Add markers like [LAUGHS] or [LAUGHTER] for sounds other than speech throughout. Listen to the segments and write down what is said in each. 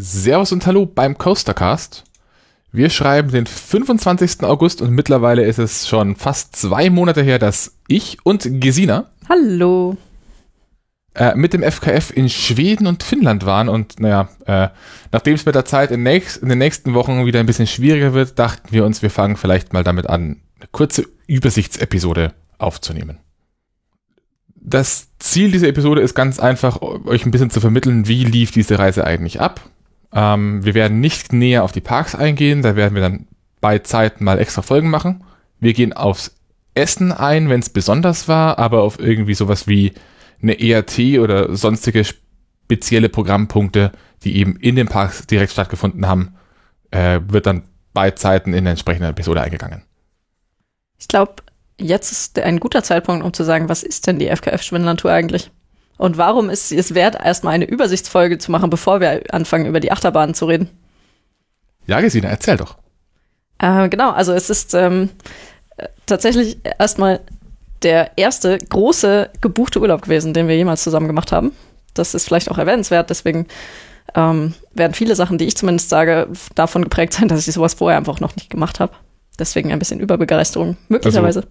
Servus und Hallo beim Coastercast. Wir schreiben den 25. August und mittlerweile ist es schon fast zwei Monate her, dass ich und Gesina Hallo. äh, mit dem FKF in Schweden und Finnland waren und naja, äh, nachdem es mit der Zeit in, nächst, in den nächsten Wochen wieder ein bisschen schwieriger wird, dachten wir uns, wir fangen vielleicht mal damit an, eine kurze Übersichtsepisode aufzunehmen. Das Ziel dieser Episode ist ganz einfach, euch ein bisschen zu vermitteln, wie lief diese Reise eigentlich ab. Ähm, wir werden nicht näher auf die Parks eingehen, da werden wir dann bei Zeit mal extra Folgen machen. Wir gehen aufs Essen ein, wenn es besonders war, aber auf irgendwie sowas wie eine ERT oder sonstige spezielle Programmpunkte, die eben in den Parks direkt stattgefunden haben, äh, wird dann bei Zeiten in der entsprechenden Episode eingegangen. Ich glaube, jetzt ist ein guter Zeitpunkt, um zu sagen, was ist denn die FKF-Schwindelantour eigentlich? Und warum ist es wert, erstmal eine Übersichtsfolge zu machen, bevor wir anfangen, über die Achterbahnen zu reden? Ja, Gesine, erzähl doch. Äh, genau, also es ist ähm, äh, tatsächlich erstmal der erste große gebuchte Urlaub gewesen, den wir jemals zusammen gemacht haben. Das ist vielleicht auch erwähnenswert, deswegen ähm, werden viele Sachen, die ich zumindest sage, davon geprägt sein, dass ich sowas vorher einfach noch nicht gemacht habe. Deswegen ein bisschen Überbegeisterung, möglicherweise.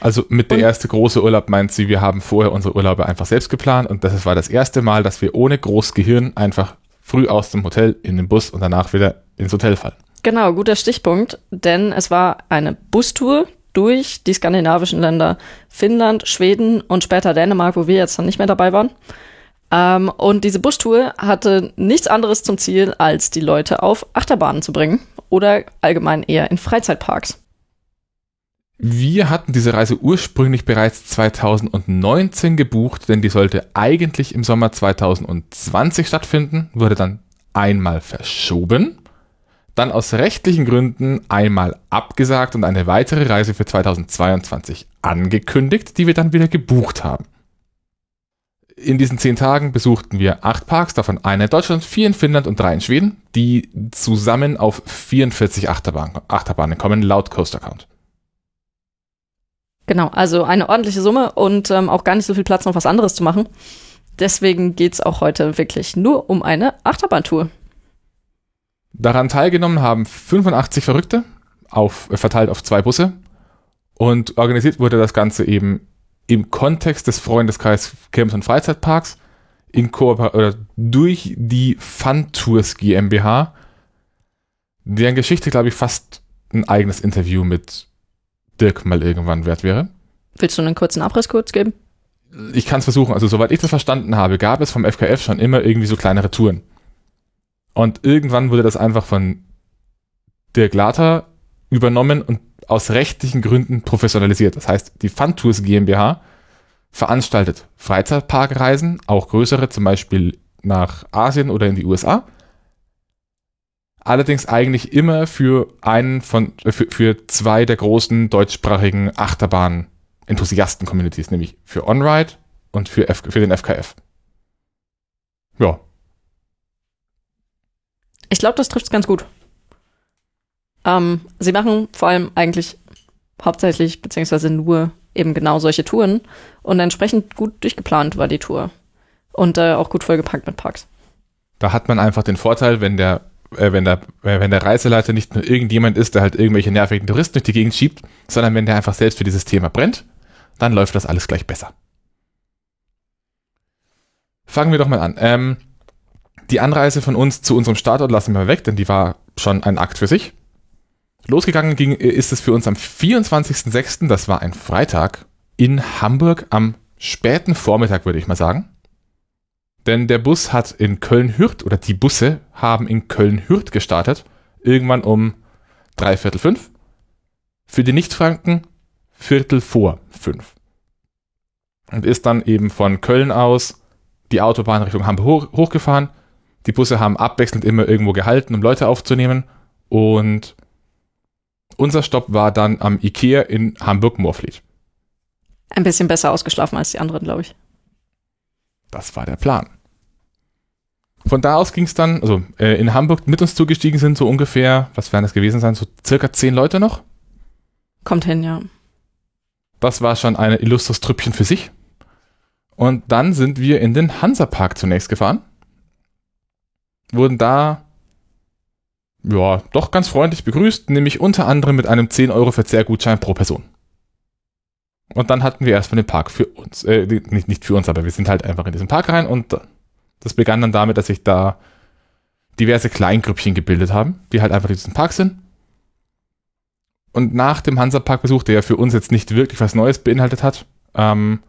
Also, also mit der Und- erste große Urlaub meint sie, wir haben vorher unsere Urlaube einfach selbst geplant und das war das erste Mal, dass wir ohne großes Gehirn einfach früh aus dem Hotel in den Bus und danach wieder ins Hotel fallen. Genau, guter Stichpunkt, denn es war eine Bustour durch die skandinavischen Länder Finnland, Schweden und später Dänemark, wo wir jetzt dann nicht mehr dabei waren. Ähm, und diese Bustour hatte nichts anderes zum Ziel, als die Leute auf Achterbahnen zu bringen oder allgemein eher in Freizeitparks. Wir hatten diese Reise ursprünglich bereits 2019 gebucht, denn die sollte eigentlich im Sommer 2020 stattfinden, wurde dann einmal verschoben, dann aus rechtlichen Gründen einmal abgesagt und eine weitere Reise für 2022 angekündigt, die wir dann wieder gebucht haben. In diesen zehn Tagen besuchten wir acht Parks, davon einer in Deutschland, vier in Finnland und drei in Schweden, die zusammen auf 44 Achterbahnen, Achterbahnen kommen, laut Coaster Count. Genau, also eine ordentliche Summe und ähm, auch gar nicht so viel Platz, noch was anderes zu machen. Deswegen geht's auch heute wirklich nur um eine Achterbahntour. Daran teilgenommen haben 85 Verrückte, auf, äh, verteilt auf zwei Busse. Und organisiert wurde das Ganze eben im Kontext des Freundeskreis Camps und Freizeitparks in Kooper oder durch die Fun Tours GmbH, deren Geschichte, glaube ich, fast ein eigenes Interview mit Dirk mal irgendwann wert wäre. Willst du einen kurzen Abriss kurz geben? Ich kann es versuchen. Also, soweit ich das verstanden habe, gab es vom FKF schon immer irgendwie so kleinere Touren. Und irgendwann wurde das einfach von Dirk Later übernommen und aus rechtlichen Gründen professionalisiert. Das heißt, die Fun Tours GmbH veranstaltet Freizeitparkreisen, auch größere, zum Beispiel nach Asien oder in die USA. Allerdings eigentlich immer für einen von, für, für zwei der großen deutschsprachigen Achterbahn-Enthusiasten-Communities, nämlich für OnRide und für, F, für den FKF. Ja, Ich glaube, das trifft ganz gut. Ähm, sie machen vor allem eigentlich hauptsächlich beziehungsweise nur eben genau solche Touren und entsprechend gut durchgeplant war die Tour und äh, auch gut vollgepackt mit Parks. Da hat man einfach den Vorteil, wenn der, äh, wenn der, äh, wenn der Reiseleiter nicht nur irgendjemand ist, der halt irgendwelche nervigen Touristen durch die Gegend schiebt, sondern wenn der einfach selbst für dieses Thema brennt, dann läuft das alles gleich besser. Fangen wir doch mal an. Ähm, die Anreise von uns zu unserem Startort lassen wir weg, denn die war schon ein Akt für sich. Losgegangen ging, ist es für uns am 24.06., das war ein Freitag, in Hamburg am späten Vormittag, würde ich mal sagen. Denn der Bus hat in Köln-Hürth, oder die Busse haben in Köln-Hürth gestartet, irgendwann um dreiviertel fünf. Für die Nichtfranken Viertel vor fünf. Und ist dann eben von Köln aus die Autobahn Richtung Hamburg hoch, hochgefahren. Die Busse haben abwechselnd immer irgendwo gehalten, um Leute aufzunehmen. Und unser Stopp war dann am Ikea in Hamburg-Moorfleet. Ein bisschen besser ausgeschlafen als die anderen, glaube ich. Das war der Plan. Von da aus ging es dann, also äh, in Hamburg mit uns zugestiegen sind so ungefähr, was werden das gewesen sein, so circa zehn Leute noch. Kommt hin, ja. Das war schon ein illustres Trüppchen für sich. Und dann sind wir in den Hansapark zunächst gefahren. wurden da ja, doch ganz freundlich begrüßt, nämlich unter anderem mit einem 10 Euro Verzehrgutschein pro Person. Und dann hatten wir erstmal den Park für uns. Äh, nicht, nicht für uns, aber wir sind halt einfach in diesen Park rein und das begann dann damit, dass sich da diverse Kleingrüppchen gebildet haben, die halt einfach in diesem Park sind. Und nach dem Hansapark-Besuch, der ja für uns jetzt nicht wirklich was Neues beinhaltet hat, ähm,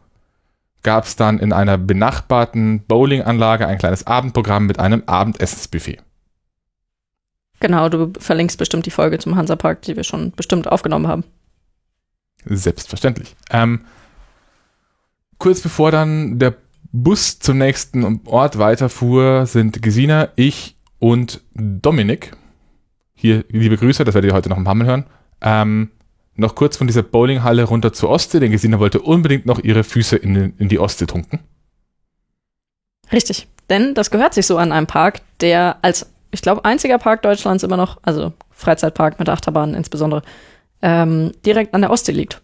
gab es dann in einer benachbarten Bowlinganlage ein kleines Abendprogramm mit einem Abendessensbuffet. Genau, du verlinkst bestimmt die Folge zum Hansapark, die wir schon bestimmt aufgenommen haben. Selbstverständlich. Ähm, kurz bevor dann der Bus zum nächsten Ort weiterfuhr, sind Gesina, ich und Dominik, hier liebe Grüße, das werdet ihr heute noch ein paar Mal hören, ähm, noch kurz von dieser Bowlinghalle runter zur Ostsee, denn Gesina wollte unbedingt noch ihre Füße in, in die Ostsee tunken. Richtig, denn das gehört sich so an einem Park, der als, ich glaube, einziger Park Deutschlands immer noch, also Freizeitpark mit Achterbahnen insbesondere, ähm, direkt an der Ostsee liegt.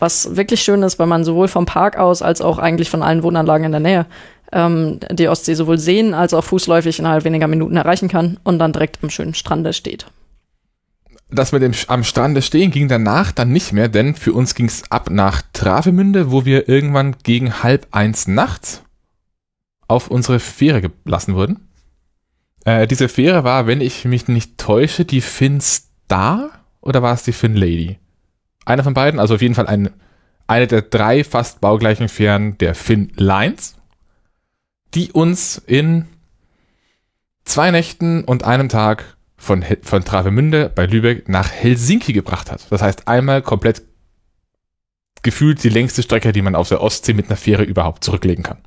Was wirklich schön ist, weil man sowohl vom Park aus als auch eigentlich von allen Wohnanlagen in der Nähe ähm, die Ostsee sowohl sehen als auch fußläufig innerhalb weniger Minuten erreichen kann und dann direkt am schönen Strande steht. Das mit dem am Strande stehen ging danach dann nicht mehr, denn für uns ging es ab nach Travemünde, wo wir irgendwann gegen halb eins nachts auf unsere Fähre gelassen wurden. Äh, diese Fähre war, wenn ich mich nicht täusche, die Finn Star oder war es die Finn Lady? Einer von beiden, also auf jeden Fall ein, eine der drei fast baugleichen Fähren der Finn Lines, die uns in zwei Nächten und einem Tag von, von Travemünde bei Lübeck nach Helsinki gebracht hat. Das heißt, einmal komplett gefühlt die längste Strecke, die man auf der Ostsee mit einer Fähre überhaupt zurücklegen kann.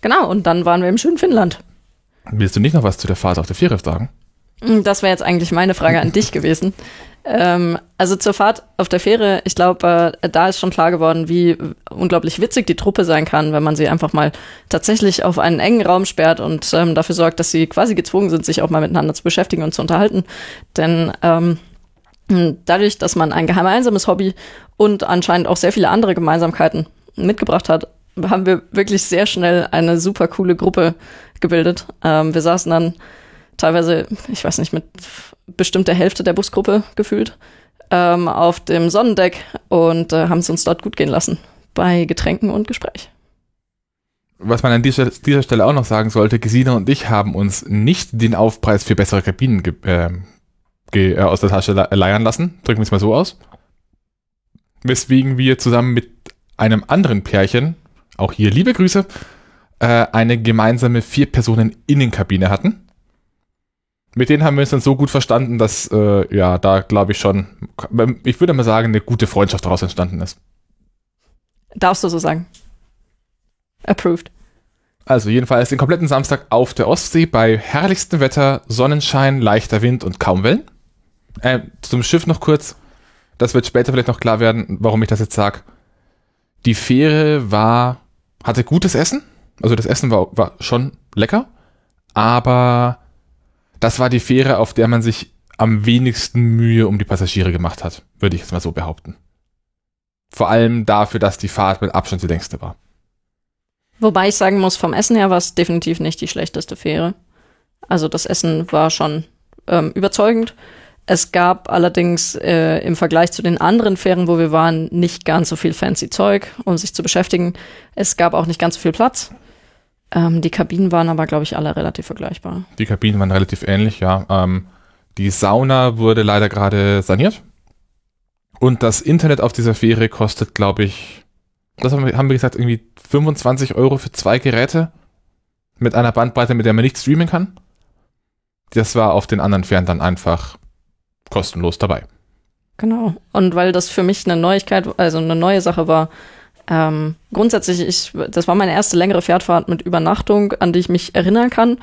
Genau, und dann waren wir im schönen Finnland. Willst du nicht noch was zu der Fahrt auf der Fähre sagen? Das wäre jetzt eigentlich meine Frage an dich gewesen. Ähm, also zur Fahrt auf der Fähre, ich glaube, äh, da ist schon klar geworden, wie unglaublich witzig die Truppe sein kann, wenn man sie einfach mal tatsächlich auf einen engen Raum sperrt und ähm, dafür sorgt, dass sie quasi gezwungen sind, sich auch mal miteinander zu beschäftigen und zu unterhalten. Denn ähm, dadurch, dass man ein gemeinsames Hobby und anscheinend auch sehr viele andere Gemeinsamkeiten mitgebracht hat, haben wir wirklich sehr schnell eine super coole Gruppe gebildet. Ähm, wir saßen dann teilweise, ich weiß nicht, mit bestimmt der Hälfte der Busgruppe gefühlt, ähm, auf dem Sonnendeck und äh, haben es uns dort gut gehen lassen bei Getränken und Gespräch. Was man an dieser, dieser Stelle auch noch sagen sollte, Gesina und ich haben uns nicht den Aufpreis für bessere Kabinen äh, äh, aus der Tasche leiern lassen, drücken wir es mal so aus. Weswegen wir zusammen mit einem anderen Pärchen, auch hier liebe Grüße, äh, eine gemeinsame Vier-Personen-Innenkabine hatten mit denen haben wir uns dann so gut verstanden, dass äh, ja, da glaube ich schon, ich würde mal sagen, eine gute Freundschaft daraus entstanden ist. Darfst du so sagen. Approved. Also jedenfalls den kompletten Samstag auf der Ostsee bei herrlichstem Wetter, Sonnenschein, leichter Wind und kaum Wellen. Äh, zum Schiff noch kurz. Das wird später vielleicht noch klar werden, warum ich das jetzt sage. Die Fähre war, hatte gutes Essen. Also das Essen war, war schon lecker. Aber das war die Fähre, auf der man sich am wenigsten Mühe um die Passagiere gemacht hat, würde ich jetzt mal so behaupten. Vor allem dafür, dass die Fahrt mit Abstand die längste war. Wobei ich sagen muss, vom Essen her war es definitiv nicht die schlechteste Fähre. Also das Essen war schon ähm, überzeugend. Es gab allerdings äh, im Vergleich zu den anderen Fähren, wo wir waren, nicht ganz so viel fancy Zeug, um sich zu beschäftigen. Es gab auch nicht ganz so viel Platz. Ähm, die Kabinen waren aber, glaube ich, alle relativ vergleichbar. Die Kabinen waren relativ ähnlich, ja. Ähm, die Sauna wurde leider gerade saniert. Und das Internet auf dieser Fähre kostet, glaube ich, das haben wir, haben wir gesagt, irgendwie 25 Euro für zwei Geräte mit einer Bandbreite, mit der man nicht streamen kann. Das war auf den anderen Fähren dann einfach kostenlos dabei. Genau. Und weil das für mich eine Neuigkeit, also eine neue Sache war, ähm, grundsätzlich, ich, das war meine erste längere Pferdfahrt mit Übernachtung, an die ich mich erinnern kann.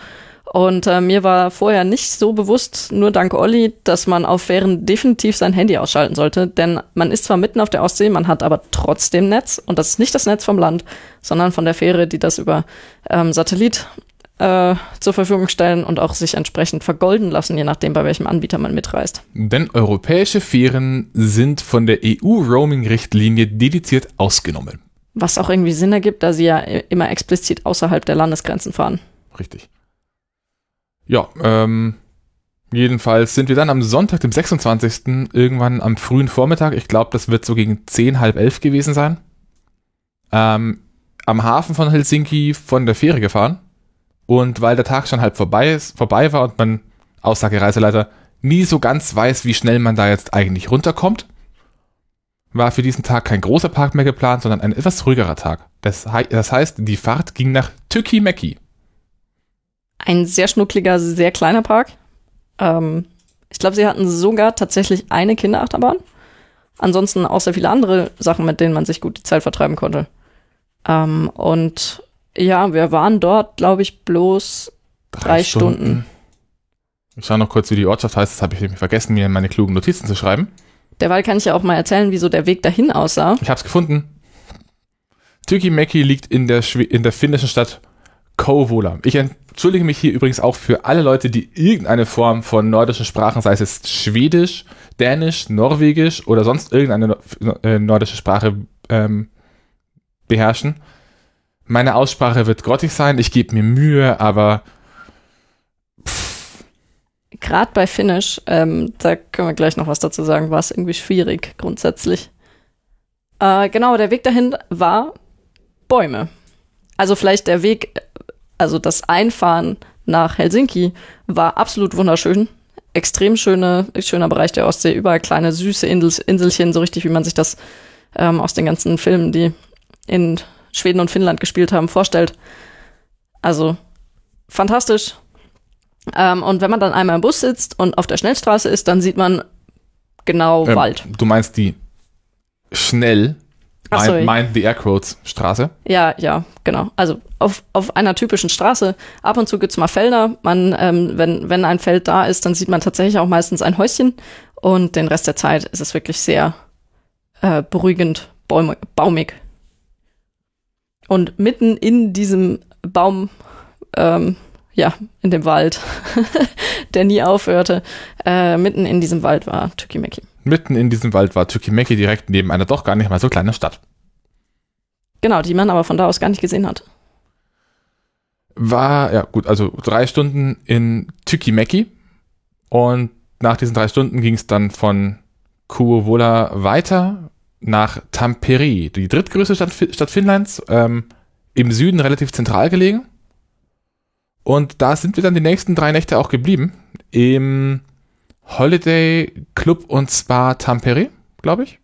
Und äh, mir war vorher nicht so bewusst, nur dank Olli, dass man auf Fähren definitiv sein Handy ausschalten sollte. Denn man ist zwar mitten auf der Ostsee, man hat aber trotzdem Netz. Und das ist nicht das Netz vom Land, sondern von der Fähre, die das über ähm, Satellit äh, zur Verfügung stellen und auch sich entsprechend vergolden lassen, je nachdem, bei welchem Anbieter man mitreist. Denn europäische Fähren sind von der EU-Roaming-Richtlinie dediziert ausgenommen. Was auch irgendwie Sinn ergibt, da sie ja immer explizit außerhalb der Landesgrenzen fahren. Richtig. Ja, ähm, jedenfalls sind wir dann am Sonntag, dem 26. irgendwann am frühen Vormittag, ich glaube, das wird so gegen 10, halb elf gewesen sein, ähm, am Hafen von Helsinki von der Fähre gefahren. Und weil der Tag schon halb vorbei, ist, vorbei war und man, Aussage Reiseleiter, nie so ganz weiß, wie schnell man da jetzt eigentlich runterkommt, war für diesen Tag kein großer Park mehr geplant, sondern ein etwas ruhigerer Tag. Das, das heißt, die Fahrt ging nach Tükimäki. Ein sehr schnuckliger, sehr kleiner Park. Ähm, ich glaube, sie hatten sogar tatsächlich eine Kinderachterbahn. Ansonsten auch sehr viele andere Sachen, mit denen man sich gut die Zeit vertreiben konnte. Ähm, und ja, wir waren dort, glaube ich, bloß Drei Stunden. Ich schaue noch kurz, wie die Ortschaft heißt. Das habe ich nämlich vergessen, mir in meine klugen Notizen zu schreiben. Derweil kann ich ja auch mal erzählen, wieso der Weg dahin aussah. Ich habe es gefunden. Tükimäki liegt in der, Schwe in der finnischen Stadt Kouvola. Ich entschuldige mich hier übrigens auch für alle Leute, die irgendeine Form von nordischen Sprachen, sei es jetzt Schwedisch, Dänisch, Norwegisch oder sonst irgendeine äh, nordische Sprache ähm, beherrschen. Meine Aussprache wird grottig sein, ich gebe mir Mühe, aber Gerade bei Finnisch, ähm, da können wir gleich noch was dazu sagen, war es irgendwie schwierig grundsätzlich. Äh, genau, der Weg dahin war Bäume. Also vielleicht der Weg, also das Einfahren nach Helsinki war absolut wunderschön. Extrem schöne, schöner Bereich der Ostsee, überall kleine süße Insel, Inselchen, so richtig wie man sich das ähm, aus den ganzen Filmen, die in Schweden und Finnland gespielt haben, vorstellt. Also fantastisch. Ähm, und wenn man dann einmal im Bus sitzt und auf der Schnellstraße ist, dann sieht man genau ähm, Wald. du meinst die schnell, Ach mind, mind the Air Quotes Straße. Ja, ja, genau. Also auf, auf einer typischen Straße, ab und zu gibt's mal Felder. Man, ähm, wenn, wenn ein Feld da ist, dann sieht man tatsächlich auch meistens ein Häuschen. Und den Rest der Zeit ist es wirklich sehr äh, beruhigend, baumig. Und mitten in diesem Baum, ähm, ja, in dem Wald, [LAUGHS] der nie aufhörte, äh, mitten in diesem Wald war Tükimäki. Mitten in diesem Wald war Tükimäki direkt neben einer doch gar nicht mal so kleinen Stadt. Genau, die man aber von da aus gar nicht gesehen hat. War, ja gut, also drei Stunden in Tükimäki und nach diesen drei Stunden ging es dann von Kuovola weiter nach Tampere, die drittgrößte Stadt, Stadt Finnlands, ähm, im Süden relativ zentral gelegen. Und da sind wir dann die nächsten drei Nächte auch geblieben. Im Holiday Club und Spa Tampere, glaube ich.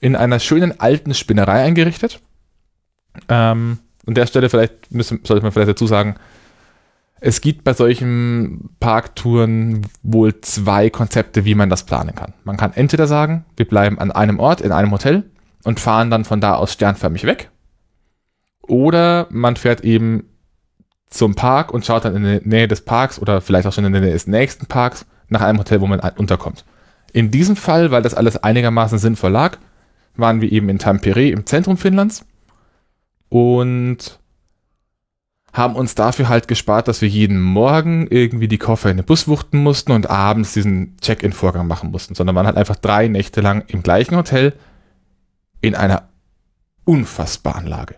In einer schönen alten Spinnerei eingerichtet. Ähm, an der Stelle vielleicht müssen, sollte man vielleicht dazu sagen, es gibt bei solchen Parktouren wohl zwei Konzepte, wie man das planen kann. Man kann entweder sagen, wir bleiben an einem Ort, in einem Hotel und fahren dann von da aus sternförmig weg. Oder man fährt eben zum Park und schaut dann in der Nähe des Parks oder vielleicht auch schon in der Nähe des nächsten Parks nach einem Hotel, wo man unterkommt. In diesem Fall, weil das alles einigermaßen sinnvoll lag, waren wir eben in Tampere im Zentrum Finnlands und haben uns dafür halt gespart, dass wir jeden Morgen irgendwie die Koffer in den Bus wuchten mussten und abends diesen Check-in-Vorgang machen mussten, sondern waren halt einfach drei Nächte lang im gleichen Hotel in einer unfassbaren Lage.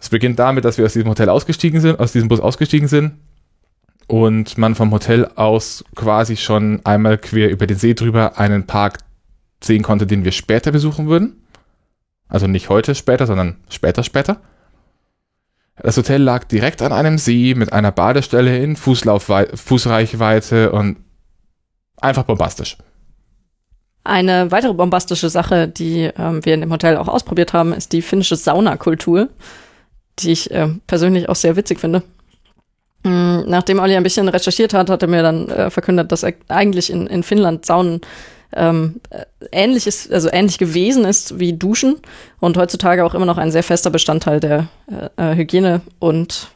Es beginnt damit, dass wir aus diesem Hotel ausgestiegen sind, aus diesem Bus ausgestiegen sind und man vom Hotel aus quasi schon einmal quer über den See drüber einen Park sehen konnte, den wir später besuchen würden. Also nicht heute später, sondern später später. Das Hotel lag direkt an einem See mit einer Badestelle in Fußlaufwei Fußreichweite und einfach bombastisch. Eine weitere bombastische Sache, die ähm, wir in dem Hotel auch ausprobiert haben, ist die finnische Saunakultur, die ich äh, persönlich auch sehr witzig finde. Mm, Nachdem Olli ein bisschen recherchiert hat, hat er mir dann äh, verkündet, dass er eigentlich in, in Finnland Saunen ähm, äh, ähnlich ist, also ähnlich gewesen ist wie Duschen und heutzutage auch immer noch ein sehr fester Bestandteil der äh, Hygiene und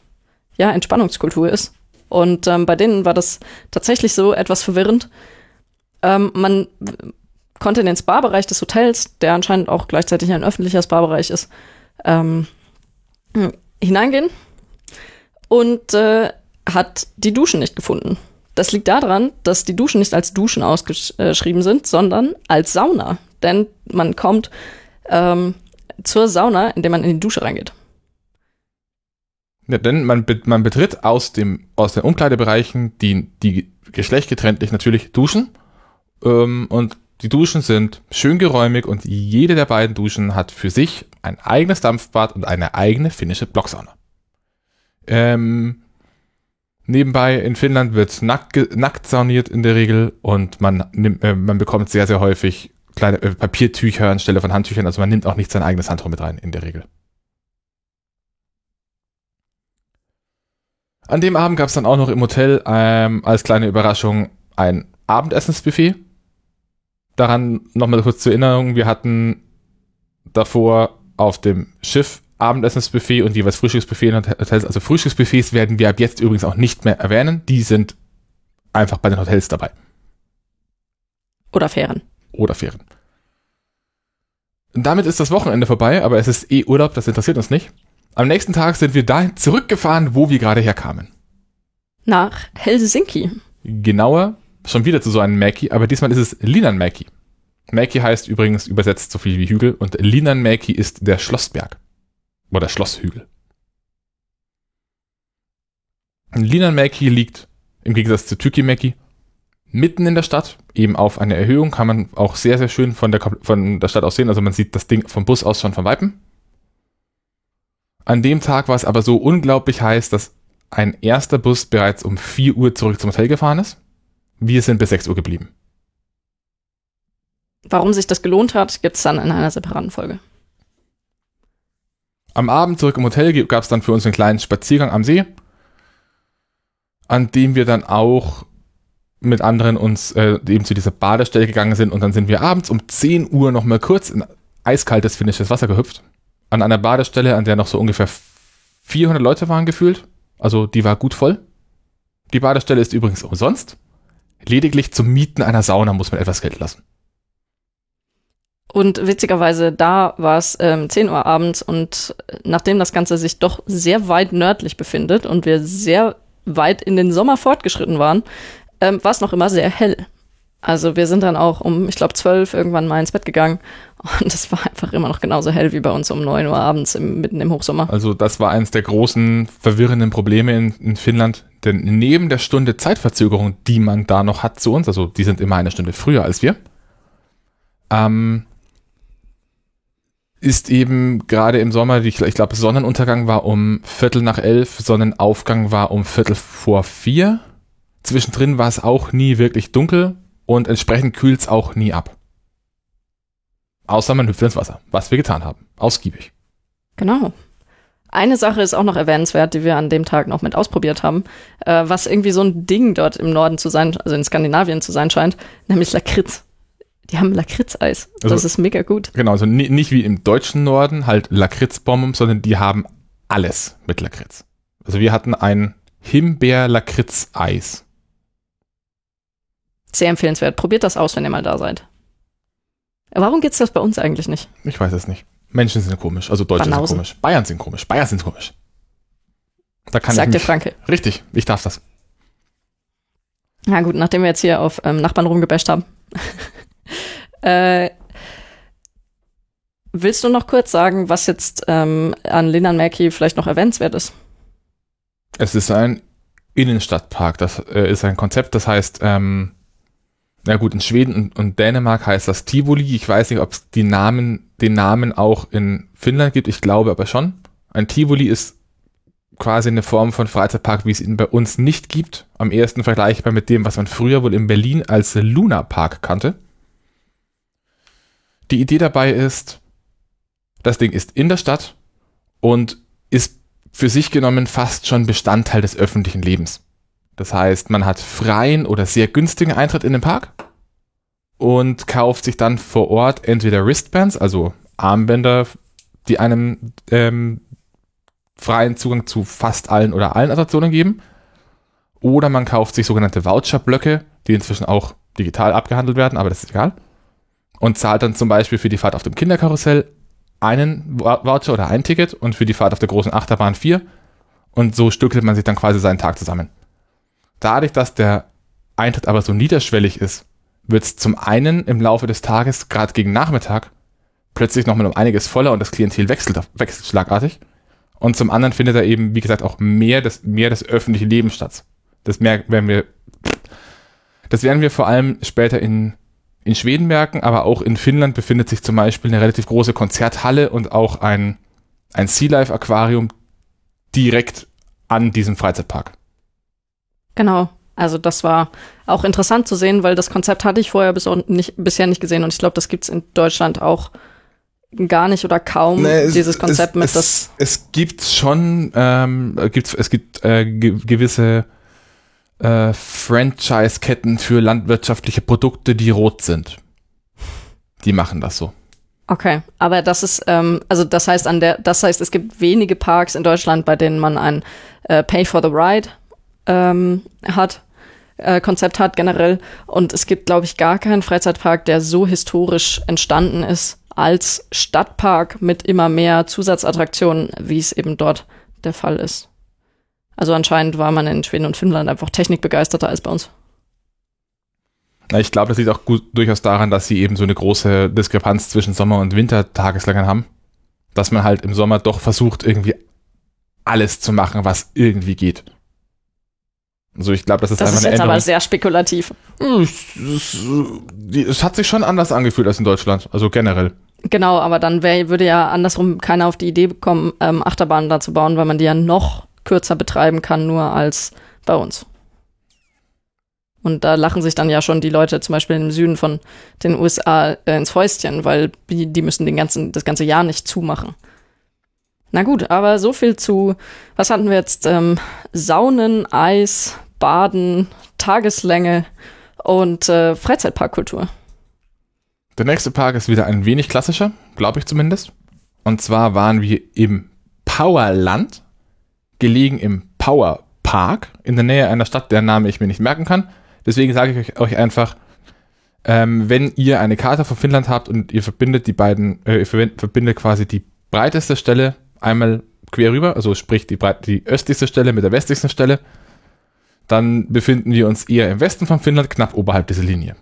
ja, Entspannungskultur ist. Und ähm, bei denen war das tatsächlich so etwas verwirrend. Ähm, man konnte in den Spa-Bereich des Hotels, der anscheinend auch gleichzeitig ein öffentlicher Spa-Bereich ist, ähm, hineingehen und äh, hat die Duschen nicht gefunden. Das liegt daran, dass die Duschen nicht als Duschen ausgeschrieben sind, sondern als Sauna. Denn man kommt ähm, zur Sauna, indem man in die Dusche reingeht. Ja, denn man, man betritt aus, dem, aus den Umkleidebereichen, die, die geschlechtgetrenntlich natürlich duschen. Ähm, und die Duschen sind schön geräumig und jede der beiden Duschen hat für sich ein eigenes Dampfbad und eine eigene finnische Blocksauna. Ähm, nebenbei in Finnland wird nackt, nackt sauniert in der Regel und man, nimmt, äh, man bekommt sehr, sehr häufig kleine äh, Papiertücher anstelle von Handtüchern. Also man nimmt auch nicht sein eigenes Handtuch mit rein in der Regel. An dem Abend gab es dann auch noch im Hotel ähm, als kleine Überraschung ein Abendessensbuffet. Daran nochmal kurz zur Erinnerung, wir hatten davor auf dem Schiff Abendessensbuffet und jeweils Frühstücksbuffet in Hotels. Also Frühstücksbuffets werden wir ab jetzt übrigens auch nicht mehr erwähnen. Die sind einfach bei den Hotels dabei. Oder Fähren. Oder Fähren. Damit ist das Wochenende vorbei, aber es ist eh Urlaub, das interessiert uns nicht. Am nächsten Tag sind wir dahin zurückgefahren, wo wir gerade herkamen. Nach Helsinki. Genauer, schon wieder zu so einem Mäki, aber diesmal ist es Linnanmäki. Mäki heißt übrigens übersetzt so viel wie Hügel und Linnanmäki ist der Schlossberg. Oder Schlosshügel. Linnanmäki liegt im Gegensatz zu Tykimäki mitten in der Stadt, eben auf einer Erhöhung, kann man auch sehr, sehr schön von der, von der Stadt aus sehen. Also man sieht das Ding vom Bus aus schon von Weitem. An dem Tag war es aber so unglaublich heiß, dass ein erster Bus bereits um 4 Uhr zurück zum Hotel gefahren ist. Wir sind bis 6 Uhr geblieben. Warum sich das gelohnt hat, gibt's dann in einer separaten Folge. Am Abend zurück im Hotel gab es dann für uns einen kleinen Spaziergang am See, an dem wir dann auch mit anderen uns äh, eben zu dieser Badestelle gegangen sind und dann sind wir abends um 10 Uhr nochmal kurz in eiskaltes finnisches Wasser gehüpft. An einer Badestelle, an der noch so ungefähr 400 Leute waren gefühlt. Also die war gut voll. Die Badestelle ist übrigens umsonst. Lediglich zum Mieten einer Sauna muss man etwas Geld lassen. Und witzigerweise, da war es ähm, 10 Uhr abends und nachdem das Ganze sich doch sehr weit nördlich befindet und wir sehr weit in den Sommer fortgeschritten waren, ähm, war es noch immer sehr hell. Also wir sind dann auch um, ich glaube, 12 irgendwann mal ins Bett gegangen [LAUGHS] und es war einfach immer noch genauso hell wie bei uns um 9 Uhr abends im, mitten im Hochsommer. Also das war eines der großen verwirrenden Probleme in, in Finnland, denn neben der Stunde Zeitverzögerung, die man da noch hat zu uns, also die sind immer eine Stunde früher als wir, ähm, ist eben gerade im Sommer, ich, ich glaube, Sonnenuntergang war um Viertel nach elf, Sonnenaufgang war um Viertel vor vier. Zwischendrin war es auch nie wirklich dunkel und entsprechend kühlt es auch nie ab. Außer man hüpft ins Wasser, was wir getan haben. Ausgiebig. Genau. Eine Sache ist auch noch erwähnenswert, die wir an dem Tag noch mit ausprobiert haben, äh, was irgendwie so ein Ding dort im Norden zu sein, also in Skandinavien zu sein scheint, nämlich Lakritz. Die haben Lakritzeis. Also- das ist mega gut. Genau, also ni- nicht wie im deutschen Norden, halt Lakritzbomben, sondern die haben alles mit Lakritz. Also wir hatten ein Himbeer-Lakritz-Eis. Sehr empfehlenswert. Probiert das aus, wenn ihr mal da seid. Warum gibt's das bei uns eigentlich nicht? Ich weiß es nicht. Menschen sind komisch, also Deutsche Banausen. sind komisch. Bayern sind komisch, Bayern sind komisch. Da kann Sagt ich der Franke. Richtig, ich darf das. Na gut, nachdem wir jetzt hier auf ähm, Nachbarn rumgebasht haben. [LAUGHS] [LAUGHS] äh, willst du noch kurz sagen, was jetzt ähm, an Linnanmäki vielleicht noch erwähnenswert ist? Es ist ein Innenstadtpark. Das äh, ist ein Konzept, das heißt, ähm, na gut, in Schweden und, und Dänemark heißt das Tivoli. Ich weiß nicht, ob es den Namen auch in Finnland gibt. Ich glaube aber schon. Ein Tivoli ist quasi eine Form von Freizeitpark, wie es ihn bei uns nicht gibt. Am ehesten vergleichbar mit dem, was man früher wohl in Berlin als Luna Park kannte. Die Idee dabei ist, das Ding ist in der Stadt und ist für sich genommen fast schon Bestandteil des öffentlichen Lebens. Das heißt, man hat freien oder sehr günstigen Eintritt in den Park und kauft sich dann vor Ort entweder Wristbands, also Armbänder, die einem ähm, freien Zugang zu fast allen oder allen Attraktionen geben, oder man kauft sich sogenannte Voucherblöcke, die inzwischen auch digital abgehandelt werden, aber das ist egal, und zahlt dann zum Beispiel für die Fahrt auf dem Kinderkarussell einen Vou- Voucher oder ein Ticket und für die Fahrt auf der großen Achterbahn vier. Und so stückelt man sich dann quasi seinen Tag zusammen. Dadurch, dass der Eintritt aber so niederschwellig ist, wird es zum einen im Laufe des Tages, gerade gegen Nachmittag, plötzlich nochmal um einiges voller und das Klientel wechselt, wechselt schlagartig. Und zum anderen findet da eben, wie gesagt, auch mehr das, mehr das öffentliche Leben statt. Das mehr, werden wir, das werden wir vor allem später in, in Schweden merken, aber auch in Finnland befindet sich zum Beispiel eine relativ große Konzerthalle und auch ein, ein Sea Life Aquarium direkt an diesem Freizeitpark. Genau. Also das war auch interessant zu sehen, weil das Konzept hatte ich vorher bis nicht, bisher nicht gesehen und ich glaube, das gibt es in Deutschland auch gar nicht oder kaum nee, es, dieses Konzept es, mit es, das. Es gibt schon, ähm, gibt's, es gibt äh, ge gewisse äh, Franchise-Ketten für landwirtschaftliche Produkte, die rot sind. Die machen das so. Okay, aber das ist, ähm, also das heißt an der, das heißt, es gibt wenige Parks in Deutschland, bei denen man ein äh, Pay for the Ride ähm, hat, äh, Konzept hat generell. Und es gibt, glaube ich, gar keinen Freizeitpark, der so historisch entstanden ist als Stadtpark mit immer mehr Zusatzattraktionen, wie es eben dort der Fall ist. Also anscheinend war man in Schweden und Finnland einfach technikbegeisterter als bei uns. Ich glaube, das liegt auch gut, durchaus daran, dass sie eben so eine große Diskrepanz zwischen Sommer- und Wintertageslängen haben. Dass man halt im Sommer doch versucht, irgendwie alles zu machen, was irgendwie geht. Also ich glaube, das ist das einfach ist eine jetzt Änderung. aber sehr spekulativ. Es hat sich schon anders angefühlt als in Deutschland, also generell. Genau, aber dann wär, würde ja andersrum keiner auf die Idee bekommen, ähm, Achterbahnen da zu bauen, weil man die ja noch kürzer betreiben kann, nur als bei uns. Und da lachen sich dann ja schon die Leute zum Beispiel im Süden von den USA äh, ins Fäustchen, weil die, die müssen den ganzen, das ganze Jahr nicht zumachen. Na gut, aber so viel zu, was hatten wir jetzt? Ähm, Saunen, Eis, Baden, Tageslänge und äh, Freizeitparkkultur. Der nächste Park ist wieder ein wenig klassischer, glaube ich zumindest. Und zwar waren wir im Powerland, gelegen im Power Park in der Nähe einer Stadt, deren Name ich mir nicht merken kann. Deswegen sage ich euch einfach, ähm, wenn ihr eine Karte von Finnland habt und ihr verbindet die beiden, äh, ihr verbindet quasi die breiteste Stelle einmal quer rüber, also sprich die, die östlichste Stelle mit der westlichsten Stelle, dann befinden wir uns eher im Westen von Finnland, knapp oberhalb dieser Linie.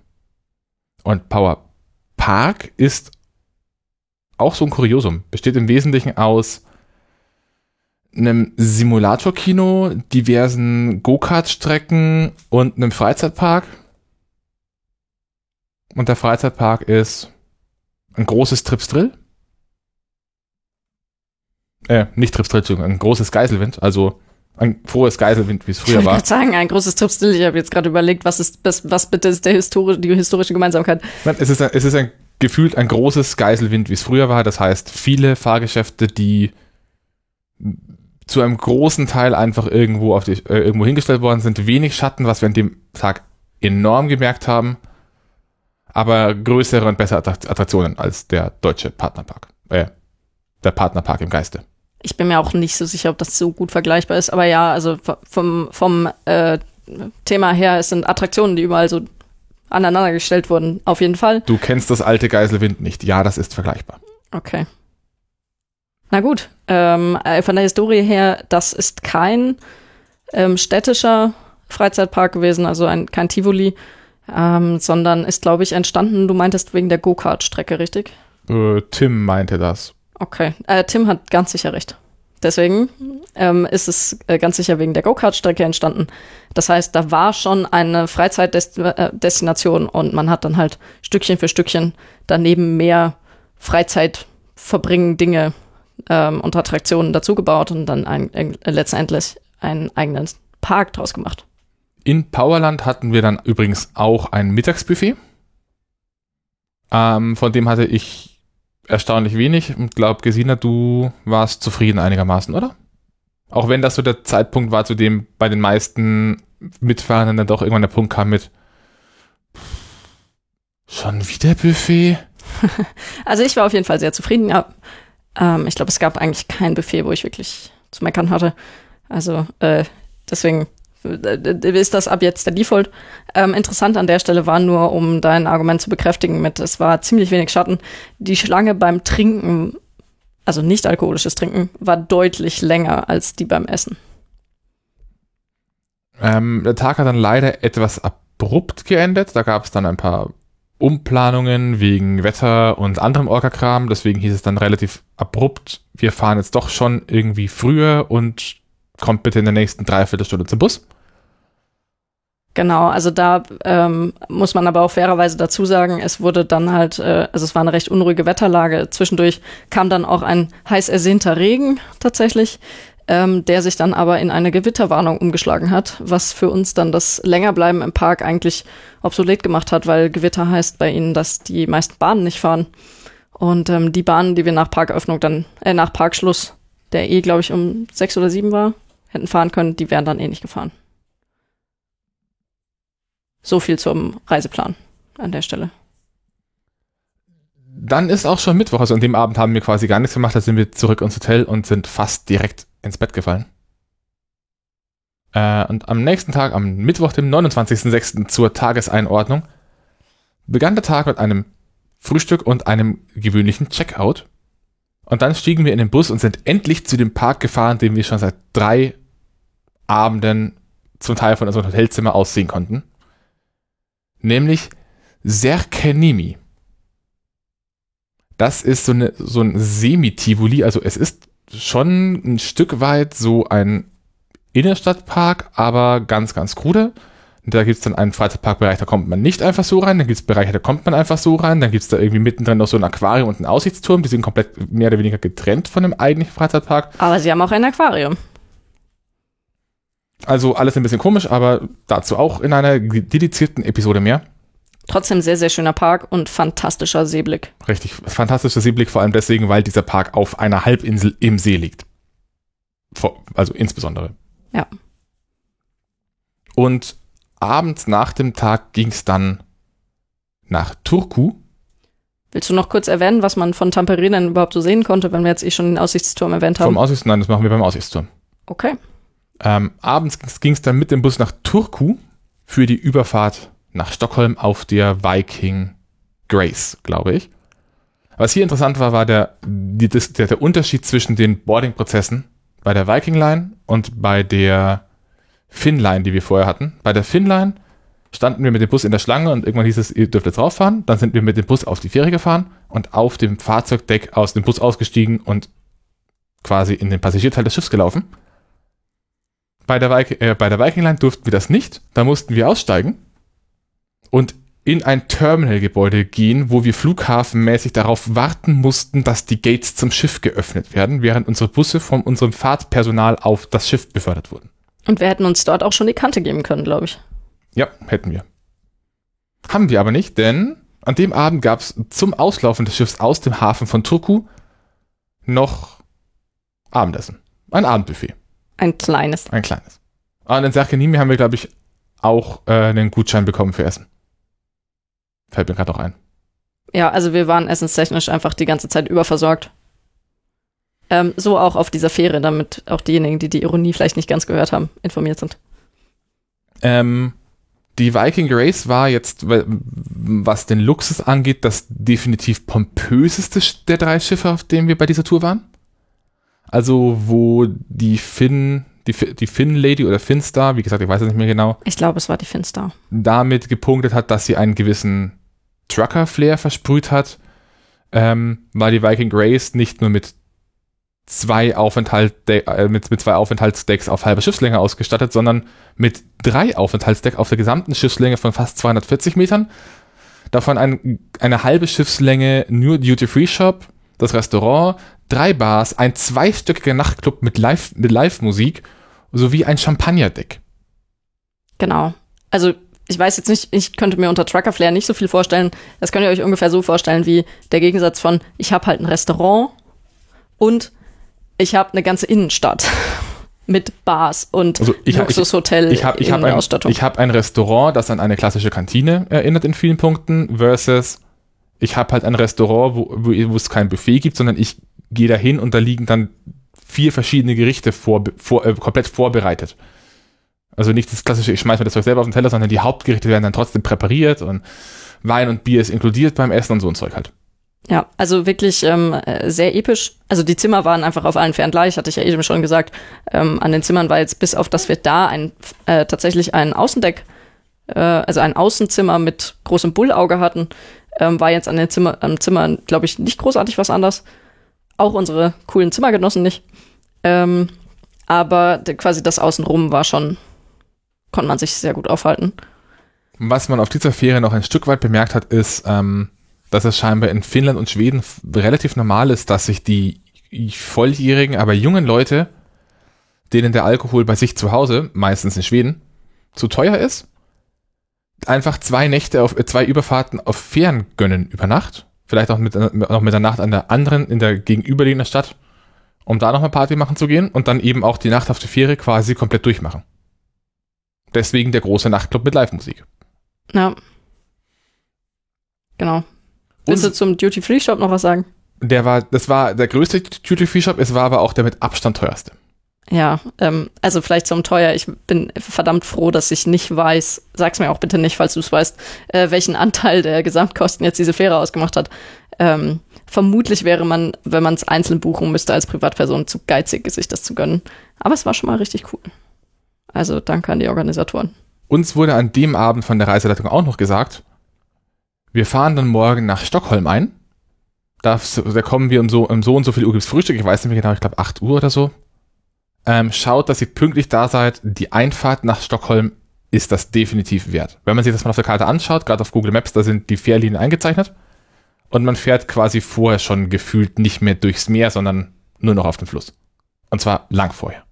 Und Power Park ist auch so ein Kuriosum. Besteht im Wesentlichen aus einem Simulatorkino, diversen Go-Kart-Strecken und einem Freizeitpark. Und der Freizeitpark ist ein großes Trips Drill. Äh, nicht Trips Drill, Entschuldigung, ein großes Geiselwind, also ein frohes Geiselwind, wie es früher war. Ich sagen, ein großes Trips Drill. Ich habe jetzt gerade überlegt, was ist, was, was bitte ist der historische, die historische Gemeinsamkeit? Nein, es ist, ein, es ist ein gefühlt ein großes Geiselwind, wie es früher war. Das heißt, viele Fahrgeschäfte, die zu einem großen Teil einfach irgendwo auf die, äh, irgendwo hingestellt worden sind. Wenig Schatten, was wir an dem Tag enorm gemerkt haben, aber größere und bessere Attraktionen als der deutsche Partnerpark. Äh, der Partnerpark im Geiste. Ich bin mir auch nicht so sicher, ob das so gut vergleichbar ist, aber ja, also vom, vom äh, Thema her, es sind Attraktionen, die überall so aneinandergestellt wurden, auf jeden Fall. Du kennst das alte Geiselwind nicht. Ja, das ist vergleichbar. Okay. Na gut, ähm, äh, von der Historie her, das ist kein ähm, städtischer Freizeitpark gewesen, also ein, kein Tivoli, ähm, sondern ist, glaube ich, entstanden, du meintest wegen der Go-Kart-Strecke, richtig? Äh, Tim meinte das. Okay, äh, Tim hat ganz sicher recht. Deswegen ähm, ist es äh, ganz sicher wegen der Go-Kart-Strecke entstanden. Das heißt, da war schon eine Freizeitdestination äh, und man hat dann halt Stückchen für Stückchen daneben mehr Freizeit verbringen Dinge ähm, und Attraktionen dazugebaut und dann ein, äh, letztendlich einen eigenen Park draus gemacht. In Powerland hatten wir dann übrigens auch ein Mittagsbuffet. Ähm, von dem hatte ich erstaunlich wenig und glaube, Gesina, du warst zufrieden einigermaßen, oder? Auch wenn das so der Zeitpunkt war, zu dem bei den meisten Mitfahrenden dann doch irgendwann der Punkt kam mit schon wieder Buffet? [LAUGHS] also ich war auf jeden Fall sehr zufrieden, ja. Ähm, ich glaube, es gab eigentlich kein Buffet, wo ich wirklich zu meckern hatte. Also äh, deswegen äh, ist das ab jetzt der Default. Ähm, interessant an der Stelle war nur, um dein Argument zu bekräftigen, mit es war ziemlich wenig Schatten. Die Schlange beim Trinken, also nicht alkoholisches Trinken, war deutlich länger als die beim Essen. Ähm, der Tag hat dann leider etwas abrupt geendet. Da gab es dann ein paar Umplanungen wegen Wetter und anderem Orga-Kram. Deswegen hieß es dann relativ abrupt, wir fahren jetzt doch schon irgendwie früher und kommt bitte in der nächsten Dreiviertelstunde zum Bus. Genau, also da ähm, muss man aber auch fairerweise dazu sagen, es wurde dann halt, äh, also es war eine recht unruhige Wetterlage. Zwischendurch kam dann auch ein heiß ersehnter Regen tatsächlich, ähm, der sich dann aber in eine Gewitterwarnung umgeschlagen hat, was für uns dann das Längerbleiben im Park eigentlich obsolet gemacht hat, weil Gewitter heißt bei ihnen, dass die meisten Bahnen nicht fahren. Und ähm, die Bahnen, die wir nach Parköffnung dann, äh, nach Parkschluss, der eh, glaube ich, um sechs oder sieben war, hätten fahren können, die wären dann eh nicht gefahren. So viel zum Reiseplan an der Stelle. Dann ist auch schon Mittwoch, also an dem Abend haben wir quasi gar nichts gemacht, da sind wir zurück ins Hotel und sind fast direkt ins Bett gefallen. Äh, und am nächsten Tag, am Mittwoch, dem 29.06. zur Tageseinordnung, begann der Tag mit einem Frühstück und einem gewöhnlichen Checkout. Und dann stiegen wir in den Bus und sind endlich zu dem Park gefahren, den wir schon seit drei Abenden zum Teil von unserem Hotelzimmer aussehen konnten nämlich Serkenimi. Das ist so, eine, so ein Semi-Tivoli, also es ist schon ein Stück weit so ein Innenstadtpark, aber ganz, ganz krude. Da gibt es dann einen Freizeitparkbereich, da kommt man nicht einfach so rein. Dann gibt es Bereiche, da kommt man einfach so rein. Dann gibt es da irgendwie mittendrin noch so ein Aquarium und einen Aussichtsturm. Die sind komplett mehr oder weniger getrennt von dem eigentlichen Freizeitpark. Aber sie haben auch ein Aquarium. Also alles ein bisschen komisch, aber dazu auch in einer dedizierten Episode mehr. Trotzdem sehr, sehr schöner Park und fantastischer Seeblick. Richtig, fantastischer Seeblick, vor allem deswegen, weil dieser Park auf einer Halbinsel im See liegt. Also insbesondere. Ja. Und abends nach dem Tag ging es dann nach Turku. Willst du noch kurz erwähnen, was man von Tampere denn überhaupt so sehen konnte, wenn wir jetzt eh schon den Aussichtsturm erwähnt haben? Vom Aussichtsturm, nein, das machen wir beim Aussichtsturm. Okay. Ähm, abends ging es dann mit dem Bus nach Turku für die Überfahrt nach Stockholm auf der Viking Grace, glaube ich. Was hier interessant war, war der, die, der, der Unterschied zwischen den Boarding-Prozessen bei der Viking Line und bei der Finn Line, die wir vorher hatten. Bei der Finn Line standen wir mit dem Bus in der Schlange und irgendwann hieß es, ihr dürft jetzt rauffahren. Dann sind wir mit dem Bus auf die Fähre gefahren und auf dem Fahrzeugdeck aus dem Bus ausgestiegen und quasi in den Passagierteil des Schiffs gelaufen. Bei der, Viking, äh, bei der Viking Line durften wir das nicht. Da mussten wir aussteigen und in ein Terminalgebäude gehen, wo wir flughafenmäßig darauf warten mussten, dass die Gates zum Schiff geöffnet werden, während unsere Busse von unserem Fahrtpersonal auf das Schiff befördert wurden. Und wir hätten uns dort auch schon die Kante geben können, glaube ich. Ja, hätten wir. Haben wir aber nicht, denn an dem Abend gab es zum Auslaufen des Schiffs aus dem Hafen von Turku noch Abendessen. Ein Abendbuffet. Ein kleines. Ein kleines. Und in Sarkenimi haben wir, glaube ich, auch äh, einen Gutschein bekommen für Essen. Fällt mir gerade noch ein. Ja, also wir waren essenstechnisch einfach die ganze Zeit überversorgt. Ähm, so auch auf dieser Fähre, damit auch diejenigen, die die Ironie vielleicht nicht ganz gehört haben, informiert sind. Ähm, die Viking Grace war jetzt, was den Luxus angeht, das definitiv pompöseste der drei Schiffe, auf denen wir bei dieser Tour waren. Also, wo die Finn, die, die Finn Lady oder Finstar, wie gesagt, ich weiß es nicht mehr genau. Ich glaube, es war die Finstar. Damit gepunktet hat, dass sie einen gewissen Trucker-Flair versprüht hat, ähm, war die Viking Grace nicht nur mit zwei Aufenthalt äh, mit, mit zwei Aufenthaltsdecks auf halber Schiffslänge ausgestattet, sondern mit drei Aufenthaltsdecks auf der gesamten Schiffslänge von fast 240 Metern. Davon ein, eine halbe Schiffslänge nur Duty-Free-Shop, das Restaurant, drei Bars, ein zweistöckiger Nachtclub mit Live mit Live-Musik sowie ein Champagnerdeck. Genau. Also ich weiß jetzt nicht, ich könnte mir unter Trucker Flair nicht so viel vorstellen. Das könnt ihr euch ungefähr so vorstellen wie der Gegensatz von ich habe halt ein Restaurant und ich habe eine ganze Innenstadt [LAUGHS] mit Bars und also ich, Luxushotel ich, ich, ich, ich habe ein, hab ein Restaurant, das an eine klassische Kantine erinnert in vielen Punkten versus ich habe halt ein Restaurant, wo, es kein Buffet gibt, sondern ich gehe da hin und da liegen dann vier verschiedene Gerichte vor, vor, äh, komplett vorbereitet. Also nicht das klassische, ich schmeiße mir das Zeug selber auf den Teller, sondern die Hauptgerichte werden dann trotzdem präpariert und Wein und Bier ist inkludiert beim Essen und so ein Zeug halt. Ja, also wirklich ähm, sehr episch. Also die Zimmer waren einfach auf allen Fern gleich, hatte ich ja eben schon gesagt. Ähm, an den Zimmern war jetzt bis auf, dass wir da ein, äh, tatsächlich ein Außendeck äh, also ein Außenzimmer mit großem Bullauge hatten, ähm, war jetzt an den Zimmer, am Zimmer, glaube ich, nicht großartig was anders. Auch unsere coolen Zimmergenossen nicht. Ähm, aber quasi das Außenrum war schon, konnte man sich sehr gut aufhalten. Was man auf dieser Fähre noch ein Stück weit bemerkt hat, ist, ähm, dass es scheinbar in Finnland und Schweden relativ normal ist, dass sich die volljährigen, aber jungen Leute, denen der Alkohol bei sich zu Hause, meistens in Schweden, zu teuer ist, einfach zwei Nächte auf, äh, zwei Überfahrten auf Fähren gönnen über Nacht. Vielleicht auch mit, noch mit der Nacht an der anderen, in der gegenüberliegenden Stadt, um da nochmal Party machen zu gehen und dann eben auch die Nacht auf der Fähre quasi komplett durchmachen. Deswegen der große Nachtclub mit Live-Musik. Ja. Genau. Willst du zum Duty-Free-Shop noch was sagen? Der war, das war der größte Duty-Free-Shop, es war aber auch der mit Abstand teuerste. Ja, ähm, also vielleicht zum teuer. Ich bin verdammt froh, dass ich nicht weiß, sag's mir auch bitte nicht, falls du es weißt, äh, welchen Anteil der Gesamtkosten jetzt diese Fähre ausgemacht hat. Ähm, vermutlich wäre man, wenn man es einzeln buchen müsste als Privatperson, zu geizig, sich das zu gönnen. Aber es war schon mal richtig cool. Also danke an die Organisatoren. Uns wurde an dem Abend von der Reiseleitung auch noch gesagt, wir fahren dann morgen nach Stockholm ein. Da, da kommen wir um so, um so und so viel Uhr gibt's Frühstück, ich weiß nicht mehr genau, ich glaube 8 Uhr oder so. Ähm, schaut, dass ihr pünktlich da seid. Die Einfahrt nach Stockholm ist das definitiv wert. Wenn man sich das mal auf der Karte anschaut, gerade auf Google Maps, da sind die Fährlinien eingezeichnet. Und man fährt quasi vorher schon gefühlt nicht mehr durchs Meer, sondern nur noch auf den Fluss. Und zwar lang vorher.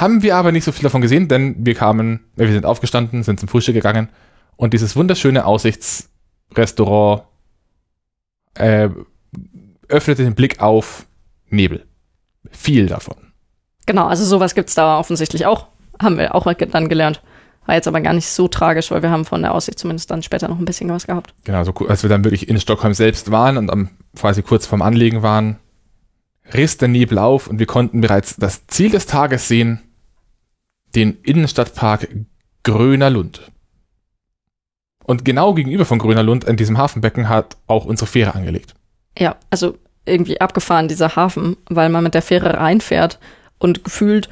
Haben wir aber nicht so viel davon gesehen, denn wir kamen, wir sind aufgestanden, sind zum Frühstück gegangen und dieses wunderschöne Aussichtsrestaurant äh, öffnete den Blick auf Nebel. Viel davon. Genau, also sowas gibt es da offensichtlich auch. Haben wir auch dann gelernt. War jetzt aber gar nicht so tragisch, weil wir haben von der Aussicht zumindest dann später noch ein bisschen was gehabt. Genau, so als wir dann wirklich in Stockholm selbst waren und am, quasi kurz vorm Anlegen waren, riss der Nebel auf und wir konnten bereits das Ziel des Tages sehen, den Innenstadtpark Gröner Lund. Und genau gegenüber von Gröner Lund in diesem Hafenbecken hat auch unsere Fähre angelegt. Ja, also irgendwie abgefahren, dieser Hafen, weil man mit der Fähre reinfährt und gefühlt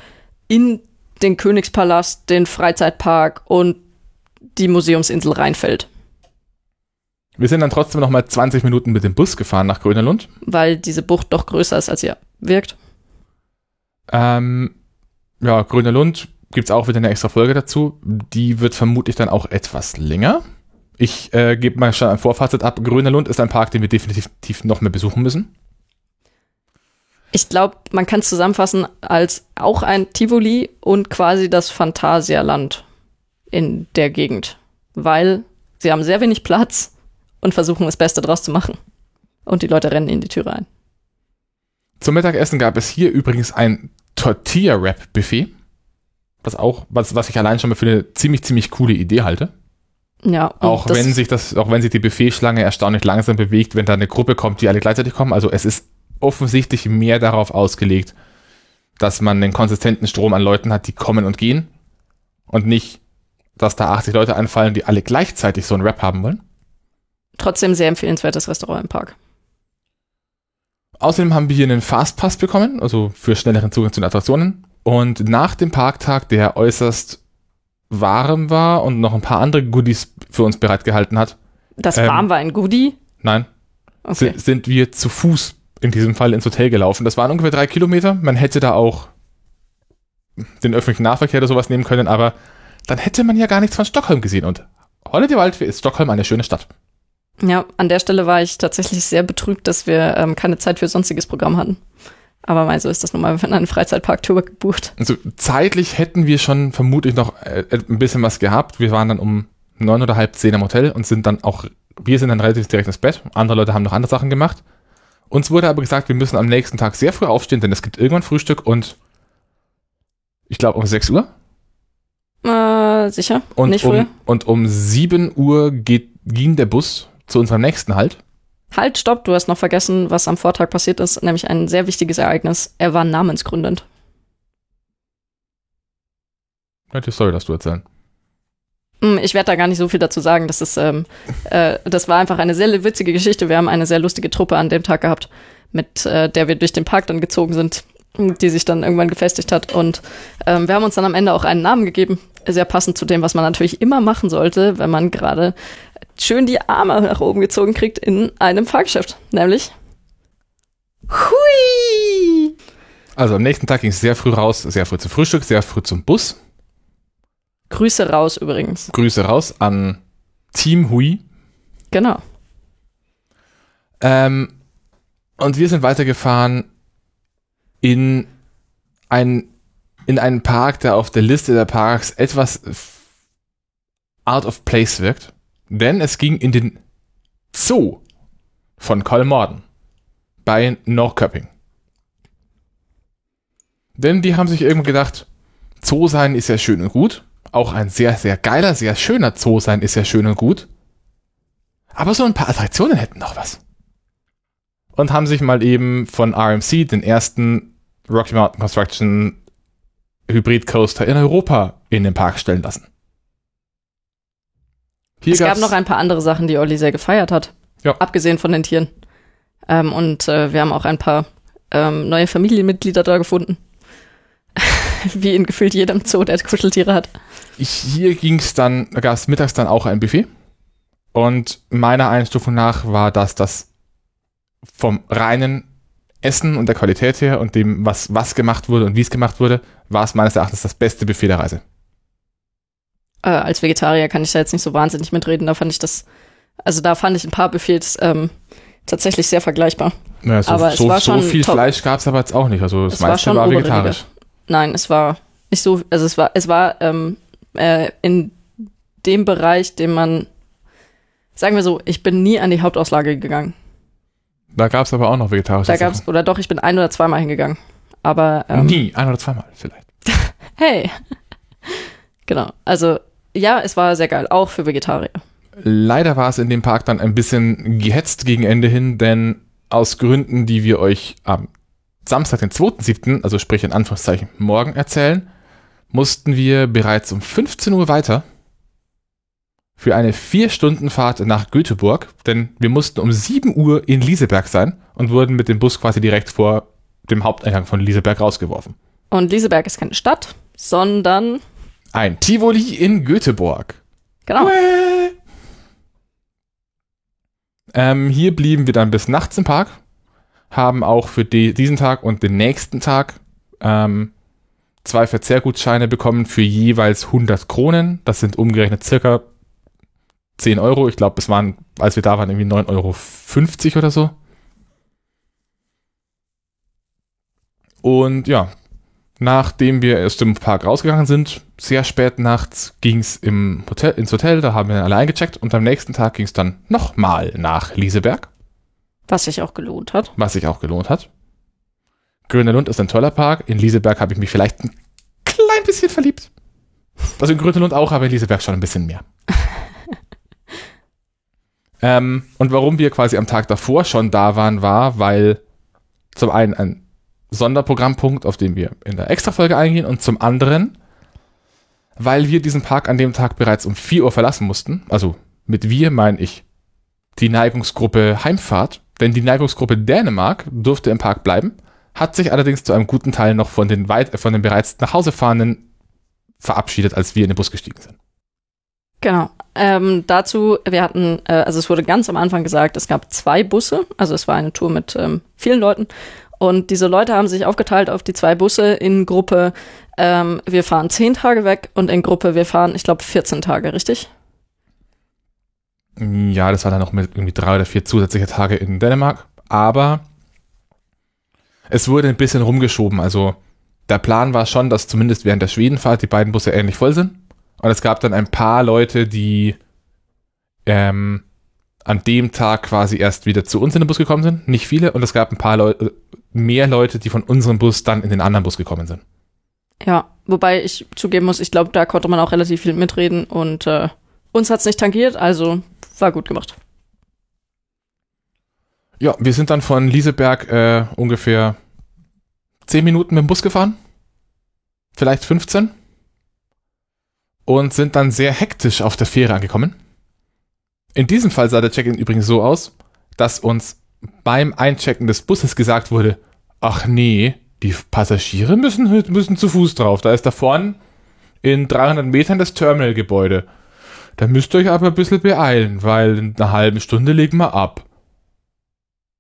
in den Königspalast, den Freizeitpark und die Museumsinsel reinfällt. Wir sind dann trotzdem noch mal 20 Minuten mit dem Bus gefahren nach Grönerlund. Weil diese Bucht doch größer ist, als sie wirkt. Ähm, ja, Grönerlund gibt es auch wieder eine extra Folge dazu. Die wird vermutlich dann auch etwas länger. Ich äh, gebe mal schon ein Vorfazit ab. Grönerlund ist ein Park, den wir definitiv noch mehr besuchen müssen. Ich glaube, man kann es zusammenfassen als auch ein Tivoli und quasi das Phantasialand in der Gegend. Weil sie haben sehr wenig Platz und versuchen das Beste draus zu machen. Und die Leute rennen in die Tür rein. Zum Mittagessen gab es hier übrigens ein Tortilla-Wrap-Buffet. Was auch, was, was ich allein schon mal für eine ziemlich, ziemlich coole Idee halte. Ja. Auch wenn sich das, auch wenn sich die Buffetschlange erstaunlich langsam bewegt, wenn da eine Gruppe kommt, die alle gleichzeitig kommen. Also es ist offensichtlich mehr darauf ausgelegt, dass man einen konsistenten Strom an Leuten hat, die kommen und gehen. Und nicht, dass da 80 Leute einfallen, die alle gleichzeitig so einen Rap haben wollen. Trotzdem sehr empfehlenswertes Restaurant im Park. Außerdem haben wir hier einen Fastpass bekommen, also für schnelleren Zugang zu den Attraktionen. Und nach dem Parktag, der äußerst warm war und noch ein paar andere Goodies für uns bereitgehalten hat. Das ähm, warm war ein Goodie? Nein. Okay. Sind wir zu Fuß in diesem Fall ins Hotel gelaufen. Das waren ungefähr drei Kilometer. Man hätte da auch den öffentlichen Nahverkehr oder sowas nehmen können, aber dann hätte man ja gar nichts von Stockholm gesehen. Und Holiday Waldfee ist Stockholm eine schöne Stadt. Ja, an der Stelle war ich tatsächlich sehr betrübt, dass wir ähm, keine Zeit für sonstiges Programm hatten. Aber mal so ist das nun mal, wenn ein Freizeitpark-Tour gebucht. Also zeitlich hätten wir schon vermutlich noch äh, ein bisschen was gehabt. Wir waren dann um neun oder halb zehn am Hotel und sind dann auch, wir sind dann relativ direkt ins Bett. Andere Leute haben noch andere Sachen gemacht. Uns wurde aber gesagt, wir müssen am nächsten Tag sehr früh aufstehen, denn es gibt irgendwann Frühstück und ich glaube um 6 Uhr. Äh, sicher. Und Nicht um, und um 7 Uhr geht, ging der Bus zu unserem nächsten Halt. Halt, stopp, du hast noch vergessen, was am Vortag passiert ist, nämlich ein sehr wichtiges Ereignis. Er war namensgründend. Die Story darfst du erzählen. Hm, ich werde da gar nicht so viel dazu sagen. Das, ist, ähm, äh, das war einfach eine sehr witzige Geschichte. Wir haben eine sehr lustige Truppe an dem Tag gehabt, mit äh, der wir durch den Park dann gezogen sind. die sich dann irgendwann gefestigt hat. Und ähm, wir haben uns dann am Ende auch einen Namen gegeben, sehr passend zu dem, was man natürlich immer machen sollte, wenn man gerade schön die Arme nach oben gezogen kriegt in einem Fahrgeschäft, nämlich Hui! Also am nächsten Tag ging es sehr früh raus, sehr früh zum Frühstück, sehr früh zum Bus. Grüße raus übrigens. Grüße raus an Team Hui. Genau. Ähm, und wir sind weitergefahren in, ein, in einen Park, der auf der Liste der Parks etwas out of place wirkt. Denn es ging in den Zoo von Kolmorden bei Norrköping. Denn die haben sich irgendwie gedacht, Zoo sein ist ja schön und gut. Auch ein sehr, sehr geiler, sehr schöner Zoo sein ist ja schön und gut. Aber so ein paar Attraktionen hätten noch was. Und haben sich mal eben von RMC den ersten Rocky Mountain Construction Hybrid Coaster in Europa in den Park stellen lassen. Hier es gab noch ein paar andere Sachen, die Olli sehr gefeiert hat. Ja. Abgesehen von den Tieren. Ähm, und äh, wir haben auch ein paar ähm, neue Familienmitglieder da gefunden. [LAUGHS] Wie in gefühlt jedem Zoo, der Kuscheltiere hat. Ich, hier ging es dann, da gab es mittags dann auch ein Buffet. Und meiner Einstufung nach war das das vom reinen Essen und der Qualität her und dem, was, was gemacht wurde und wie es gemacht wurde, war es meines Erachtens das beste Buffet der Reise. Äh, als Vegetarier kann ich da jetzt nicht so wahnsinnig mitreden. Da fand ich das, also da fand ich ein paar Buffets ähm, tatsächlich sehr vergleichbar. Ja, so, aber so, es war so schon viel top. Fleisch gab es aber jetzt auch nicht. Also das es meiste war, war vegetarisch. Nein, es war nicht so, also es war, es war ähm, äh, in dem Bereich, den man, sagen wir so, ich bin nie an die Hauptauslage gegangen. Da gab es aber auch noch vegetarische Da gab's, oder doch, ich bin ein oder zweimal hingegangen. Aber. Ähm, Nie, ein oder zweimal vielleicht. [LAUGHS] hey. [LAUGHS] genau. Also, ja, es war sehr geil, auch für Vegetarier. Leider war es in dem Park dann ein bisschen gehetzt gegen Ende hin, denn aus Gründen, die wir euch am Samstag, den 2.7., also sprich in Anführungszeichen morgen erzählen, mussten wir bereits um 15 Uhr weiter für eine vier Stunden Fahrt nach Göteborg, denn wir mussten um 7 Uhr in Lieseberg sein und wurden mit dem Bus quasi direkt vor dem Haupteingang von Lieseberg rausgeworfen. Und Lieseberg ist keine Stadt, sondern ein Tivoli in Göteborg. Genau. Ähm, hier blieben wir dann bis nachts im Park, haben auch für die, diesen Tag und den nächsten Tag ähm, zwei Verzehrgutscheine bekommen für jeweils 100 Kronen. Das sind umgerechnet circa 10 Euro. Ich glaube, es waren, als wir da waren, irgendwie 9,50 Euro oder so. Und ja, nachdem wir aus dem Park rausgegangen sind, sehr spät nachts ging es Hotel, ins Hotel, da haben wir alle eingecheckt und am nächsten Tag ging es dann nochmal nach Lieseberg. Was sich auch gelohnt hat. Was sich auch gelohnt hat. Grüner Lund ist ein toller Park. In Lieseberg habe ich mich vielleicht ein klein bisschen verliebt. Also in Grüne Lund auch, aber in Lieseberg schon ein bisschen mehr. [LAUGHS] Ähm, und warum wir quasi am Tag davor schon da waren, war, weil zum einen ein Sonderprogrammpunkt, auf den wir in der Extrafolge eingehen, und zum anderen, weil wir diesen Park an dem Tag bereits um 4 Uhr verlassen mussten. Also mit wir meine ich die Neigungsgruppe Heimfahrt, denn die Neigungsgruppe Dänemark durfte im Park bleiben, hat sich allerdings zu einem guten Teil noch von den, weit, von den bereits nach Hause fahrenden verabschiedet, als wir in den Bus gestiegen sind. Genau. Ähm, dazu, wir hatten, äh, also es wurde ganz am Anfang gesagt, es gab zwei Busse, also es war eine Tour mit ähm, vielen Leuten. Und diese Leute haben sich aufgeteilt auf die zwei Busse in Gruppe, ähm, wir fahren zehn Tage weg und in Gruppe, wir fahren, ich glaube, 14 Tage, richtig? Ja, das war dann noch mit irgendwie drei oder vier zusätzliche Tage in Dänemark. Aber es wurde ein bisschen rumgeschoben. Also der Plan war schon, dass zumindest während der Schwedenfahrt die beiden Busse ähnlich voll sind. Und es gab dann ein paar Leute, die ähm, an dem Tag quasi erst wieder zu uns in den Bus gekommen sind. Nicht viele. Und es gab ein paar Leute, mehr Leute, die von unserem Bus dann in den anderen Bus gekommen sind. Ja, wobei ich zugeben muss, ich glaube, da konnte man auch relativ viel mitreden und äh, uns hat es nicht tangiert, also war gut gemacht. Ja, wir sind dann von Lieseberg äh, ungefähr 10 Minuten mit dem Bus gefahren. Vielleicht 15 und sind dann sehr hektisch auf der Fähre angekommen. In diesem Fall sah der Check-in übrigens so aus, dass uns beim Einchecken des Busses gesagt wurde, ach nee, die Passagiere müssen, müssen zu Fuß drauf. Da ist da vorne in 300 Metern das Terminalgebäude. Da müsst ihr euch aber ein bisschen beeilen, weil in einer halben Stunde legen wir ab.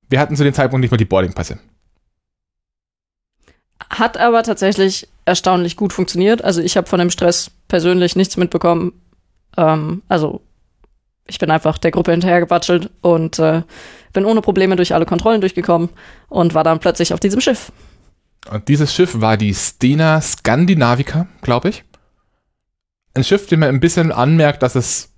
Wir hatten zu dem Zeitpunkt nicht mal die Boardingpässe. Hat aber tatsächlich erstaunlich gut funktioniert. Also ich habe von dem Stress persönlich nichts mitbekommen. Ähm, also ich bin einfach der Gruppe hinterhergewatschelt und äh, bin ohne Probleme durch alle Kontrollen durchgekommen und war dann plötzlich auf diesem Schiff. Und dieses Schiff war die Stena Scandinavica, glaube ich. Ein Schiff, dem man ein bisschen anmerkt, dass es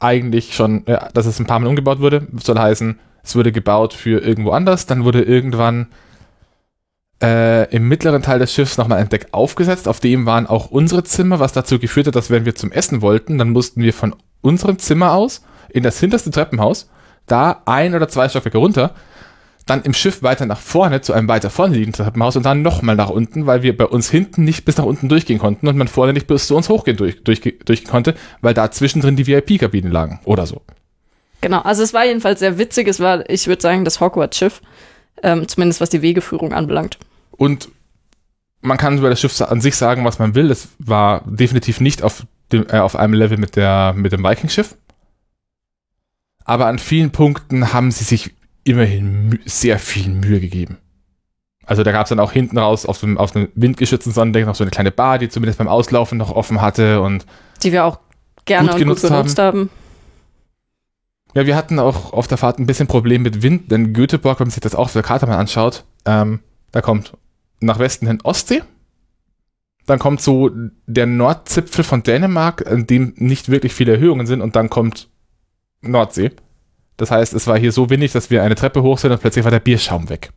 eigentlich schon, ja, dass es ein paar Mal umgebaut wurde. Soll heißen, es wurde gebaut für irgendwo anders. Dann wurde irgendwann äh, im mittleren Teil des Schiffs nochmal ein Deck aufgesetzt. Auf dem waren auch unsere Zimmer, was dazu geführt hat, dass wenn wir zum Essen wollten, dann mussten wir von unserem Zimmer aus in das hinterste Treppenhaus, da ein oder zwei Stockwerke runter, dann im Schiff weiter nach vorne zu einem weiter vorne liegenden Treppenhaus und dann nochmal nach unten, weil wir bei uns hinten nicht bis nach unten durchgehen konnten und man vorne nicht bis zu uns hochgehen durch, durch, durch konnte, weil da zwischendrin die VIP-Kabinen lagen oder so. Genau, also es war jedenfalls sehr witzig. Es war, ich würde sagen, das Hogwarts-Schiff, ähm, zumindest was die Wegeführung anbelangt. Und man kann über das Schiff an sich sagen, was man will. Es war definitiv nicht auf, dem, äh, auf einem Level mit, der, mit dem Viking-Schiff. Aber an vielen Punkten haben sie sich immerhin sehr viel Mühe gegeben. Also da gab es dann auch hinten raus auf dem, auf dem windgeschützten Sonnendeck noch so eine kleine Bar, die zumindest beim Auslaufen noch offen hatte und die wir auch gerne gut und genutzt, gut genutzt haben. haben. Ja, wir hatten auch auf der Fahrt ein bisschen Problem mit Wind, denn Göteborg, wenn man sich das auch auf der Karte mal anschaut, ähm, da kommt nach Westen hin Ostsee, dann kommt so der Nordzipfel von Dänemark, an dem nicht wirklich viele Erhöhungen sind, und dann kommt Nordsee. Das heißt, es war hier so windig, dass wir eine Treppe hoch sind und plötzlich war der Bierschaum weg.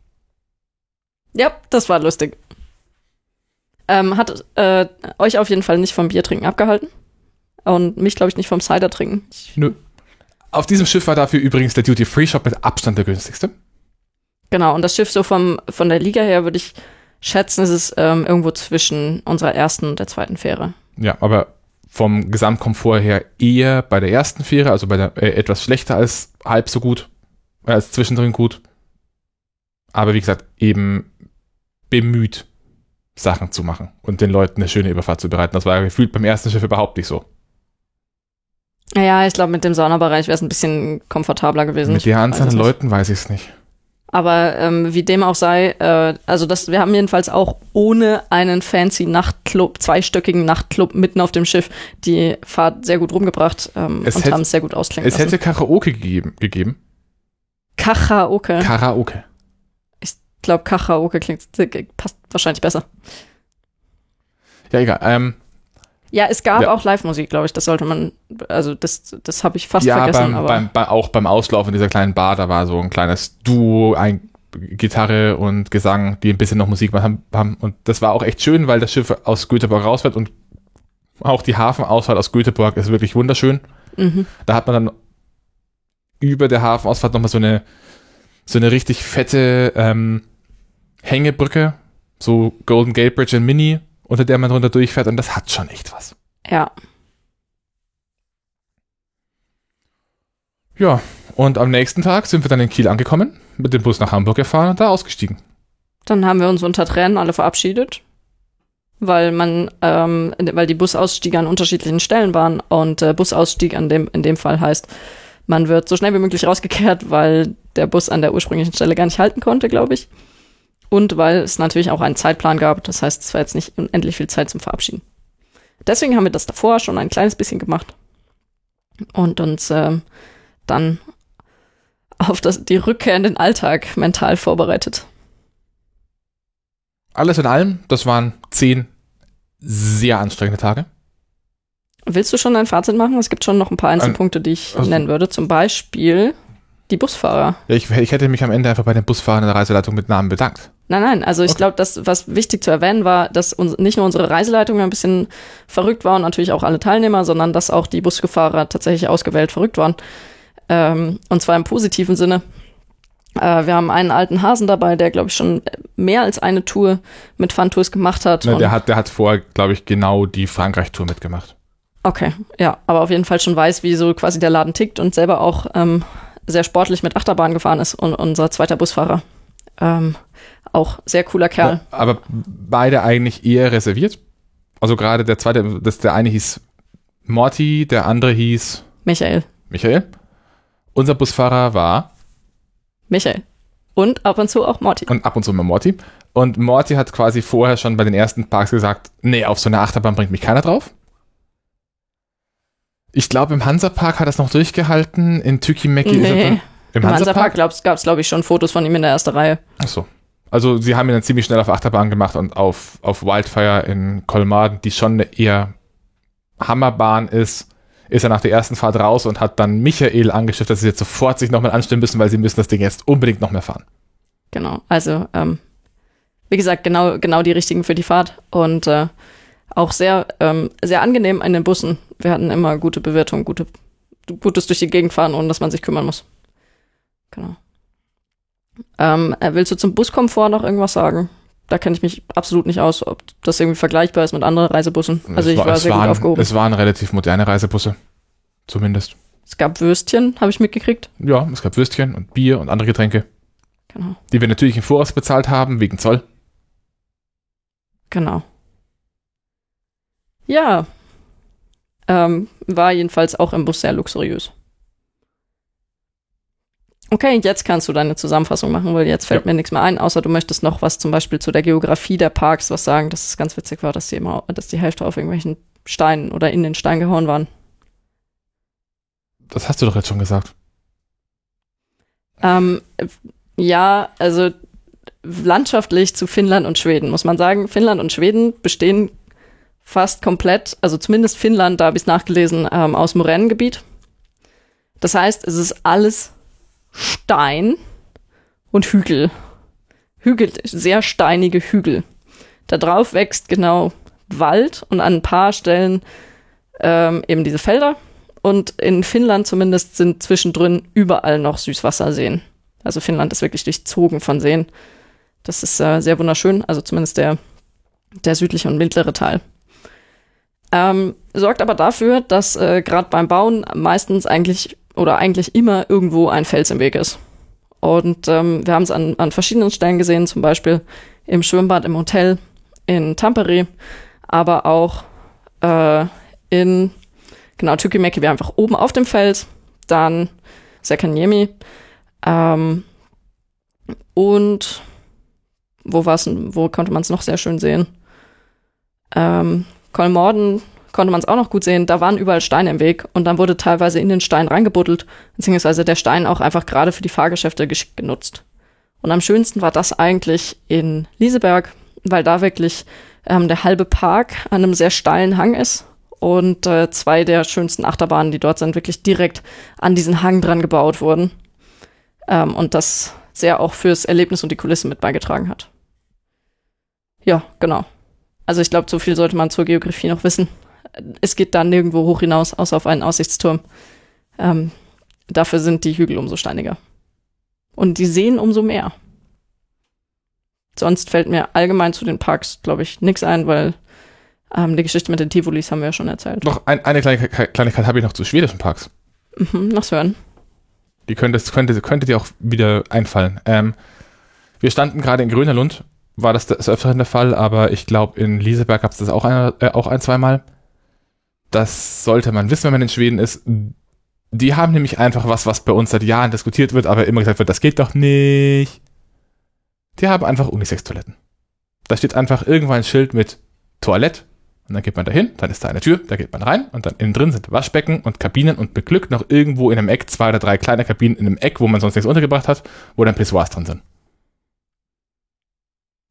Ja, das war lustig. Ähm, hat äh, euch auf jeden Fall nicht vom Bier trinken abgehalten. Und mich, glaube ich, nicht vom Cider trinken. Ich, Nö. Auf diesem Schiff war dafür übrigens der Duty-Free-Shop mit Abstand der günstigste. Genau, und das Schiff so vom, von der Liga her würde ich schätzen, ist es ähm, irgendwo zwischen unserer ersten und der zweiten Fähre. Ja, aber vom Gesamtkomfort her eher bei der ersten Fähre, also bei der äh, etwas schlechter als halb so gut, äh, als zwischendrin gut. Aber wie gesagt, eben bemüht, Sachen zu machen und den Leuten eine schöne Überfahrt zu bereiten. Das war gefühlt beim ersten Schiff überhaupt nicht so. Ja, ich glaube, mit dem Saunabereich wäre es ein bisschen komfortabler gewesen. Mit der Anzahl an. Leuten weiß ich es nicht. Aber ähm, wie dem auch sei, äh, also das, wir haben jedenfalls auch ohne einen fancy Nachtclub, zweistöckigen Nachtclub mitten auf dem Schiff die Fahrt sehr gut rumgebracht ähm, Es und haben es sehr gut ausklingen Es lassen. hätte Karaoke gegeben. gegeben. Karaoke. Karaoke. ich glaube, Karaoke klingt, passt wahrscheinlich besser. Ja, egal. Ähm, Ja, es gab Ja. auch Live-Musik, glaube ich. Das sollte man, also das, das habe ich fast ja, vergessen. beim, aber beim, bei, auch beim Auslaufen dieser kleinen Bar, da war so ein kleines Duo, ein Gitarre und Gesang, die ein bisschen noch Musik machen. haben. Und das war auch echt schön, weil das Schiff aus Göteborg rausfährt und auch die Hafenausfahrt aus Göteborg ist wirklich wunderschön. mhm. Da hat man dann über der Hafenausfahrt nochmal so eine, so eine richtig fette ähm, Hängebrücke, so Golden Gate Bridge in Mini, unter der man drunter durchfährt und das hat schon echt was. ja. Ja, und am nächsten Tag sind wir dann in Kiel angekommen, mit dem Bus nach Hamburg gefahren und da ausgestiegen. Dann haben wir uns unter Tränen alle verabschiedet, weil man, ähm, weil die Busausstiege an unterschiedlichen Stellen waren und äh, Busausstieg an dem, in dem Fall heißt, man wird so schnell wie möglich rausgekehrt, weil der Bus an der ursprünglichen Stelle gar nicht halten konnte, glaube ich. Und weil es natürlich auch einen Zeitplan gab, das heißt, es war jetzt nicht unendlich viel Zeit zum Verabschieden. Deswegen haben wir das davor schon ein kleines bisschen gemacht und uns ähm, dann auf das, die Rückkehr in den Alltag mental vorbereitet. Alles in allem, das waren zehn sehr anstrengende Tage. Willst du schon ein Fazit machen? Es gibt schon noch ein paar Einzelpunkte, die ich also- nennen würde. Zum Beispiel die Busfahrer. Ja, ich, ich hätte mich am Ende einfach bei den Busfahrern der Reiseleitung mit Namen bedankt. Nein, nein, also ich Okay. glaube, das, was wichtig zu erwähnen war, dass uns, nicht nur unsere Reiseleitung ein bisschen verrückt war und natürlich auch alle Teilnehmer, sondern dass auch die Busfahrer tatsächlich ausgewählt verrückt waren. Ähm, und zwar im positiven Sinne. Äh, wir haben einen alten Hasen dabei, der, glaube ich, schon mehr als eine Tour mit Fun-Tours gemacht hat. Ne, und- der, hat, der hat vorher, glaube ich, genau die Frankreich-Tour mitgemacht. Okay, ja, aber auf jeden Fall schon weiß, wie so quasi der Laden tickt und selber auch ähm, sehr sportlich mit Achterbahn gefahren ist und unser zweiter Busfahrer. Ähm, Auch sehr cooler Kerl. Aber beide eigentlich eher reserviert. Also gerade der zweite, das, der eine hieß Morty, der andere hieß Michael. Michael. Unser Busfahrer war Michael. Und ab und zu auch Morty. und ab und zu mal Morty. Und Morty hat quasi vorher schon bei den ersten Parks gesagt, nee, auf so eine Achterbahn bringt mich keiner drauf. Ich glaube, im Hansapark hat er es noch durchgehalten. In Tükimeki ist er Nee. im, Im Hansapark. Hansapark gab es, glaube ich, schon Fotos von ihm in der ersten Reihe. Achso. Also sie haben ihn dann ziemlich schnell auf Achterbahn gemacht und auf, auf Wildfire in Kolmaden, die schon eine eher Hammerbahn ist, ist er nach der ersten Fahrt raus und hat dann Michael angeschifft, dass sie jetzt sofort sich nochmal anstimmen müssen, weil sie müssen das Ding jetzt unbedingt noch mehr fahren. Genau. Also, ähm, wie gesagt, genau, genau die richtigen für die Fahrt. Und äh, auch sehr, ähm, sehr angenehm in den Bussen. Wir hatten immer gute Bewirtung, gute, gutes durch die Gegend fahren, ohne dass man sich kümmern muss. Genau. Ähm, äh, willst du zum Buskomfort noch irgendwas sagen? Da kenne ich mich absolut nicht aus, ob das irgendwie vergleichbar ist mit anderen Reisebussen. Also Es ich war, es sehr gut waren, aufgehoben. Es, Es waren relativ moderne Reisebusse. Zumindest. gab Würstchen, habe ich mitgekriegt. Ja, es gab Würstchen und Bier und andere Getränke, Genau. die wir natürlich im Voraus bezahlt haben, wegen Zoll. Genau. Ja. Ähm, war jedenfalls auch im Bus sehr luxuriös. Okay, jetzt kannst du deine Zusammenfassung machen, weil jetzt fällt Ja. mir nichts mehr ein, außer du möchtest noch was zum Beispiel zu der Geografie der Parks was sagen, dass es ganz witzig war, dass die immer, dass die Hälfte auf irgendwelchen Steinen oder in den Stein gehauen waren. Das hast du doch jetzt schon gesagt. Ähm, ja, also landschaftlich zu Finnland und Schweden muss man sagen, Finnland und Schweden bestehen fast komplett, also zumindest Finnland, da habe ich es nachgelesen, ähm, aus Moränengebiet. Das heißt, es ist alles Stein und Hügel. Hügel, sehr steinige Hügel. Da drauf wächst genau Wald und an ein paar Stellen ähm, eben diese Felder. Und in Finnland zumindest sind zwischendrin überall noch Süßwasserseen. Also Finnland ist wirklich durchzogen von Seen. Das ist äh, sehr wunderschön, also zumindest der, der südliche und mittlere Teil. Ähm, sorgt aber dafür, dass äh, gerade beim Bauen meistens eigentlich oder eigentlich immer irgendwo ein Fels im Weg ist. Und ähm, wir haben es an, an verschiedenen Stellen gesehen, zum Beispiel im Schwimmbad im Hotel in Tampere, aber auch äh, in genau Tykimeki wäre einfach oben auf dem Fels, dann Sekanyemi ähm, und wo denn- wo konnte man es noch sehr schön sehen? Ähm, Kolmorden konnte man es auch noch gut sehen. Da waren überall Steine im Weg und dann wurde teilweise in den Stein reingebuddelt, beziehungsweise der Stein auch einfach gerade für die Fahrgeschäfte genutzt. Und am schönsten war das eigentlich in Lieseberg, weil da wirklich ähm, der halbe Park an einem sehr steilen Hang ist und äh, zwei der schönsten Achterbahnen, die dort sind, wirklich direkt an diesen Hang dran gebaut wurden. Ähm, und das sehr auch fürs Erlebnis und die Kulisse mit beigetragen hat. Ja, genau. Also ich glaube, so viel sollte man zur Geografie noch wissen. Es geht da nirgendwo hoch hinaus, außer auf einen Aussichtsturm. Ähm, dafür sind die Hügel umso steiniger. Und die Seen umso mehr. Sonst fällt mir allgemein zu den Parks, glaube ich, nichts ein, weil ähm, die Geschichte mit den Tivolis haben wir ja schon erzählt. Noch ein, eine kleine Kleinigkeit habe ich noch zu schwedischen Parks. Mhm, noch hören. Die könnte, könnte, könnte dir auch wieder einfallen. Ähm, wir standen gerade in Grönerlund, war das des Öfteren der Fall, aber ich glaube, in Lieseberg gab es das auch ein, äh, auch ein, zweimal. Das sollte man wissen, wenn man in Schweden ist. Die haben nämlich einfach was, was bei uns seit Jahren diskutiert wird, aber immer gesagt wird, das geht doch nicht. Die haben einfach Unisex-Toiletten. Da steht einfach irgendwann ein Schild mit Toilette und dann geht man da hin, dann ist da eine Tür, da geht man rein und dann innen drin sind Waschbecken und Kabinen und mit Glück noch irgendwo in einem Eck zwei oder drei kleine Kabinen in einem Eck, wo man sonst nichts untergebracht hat, wo dann Pissoirs drin sind.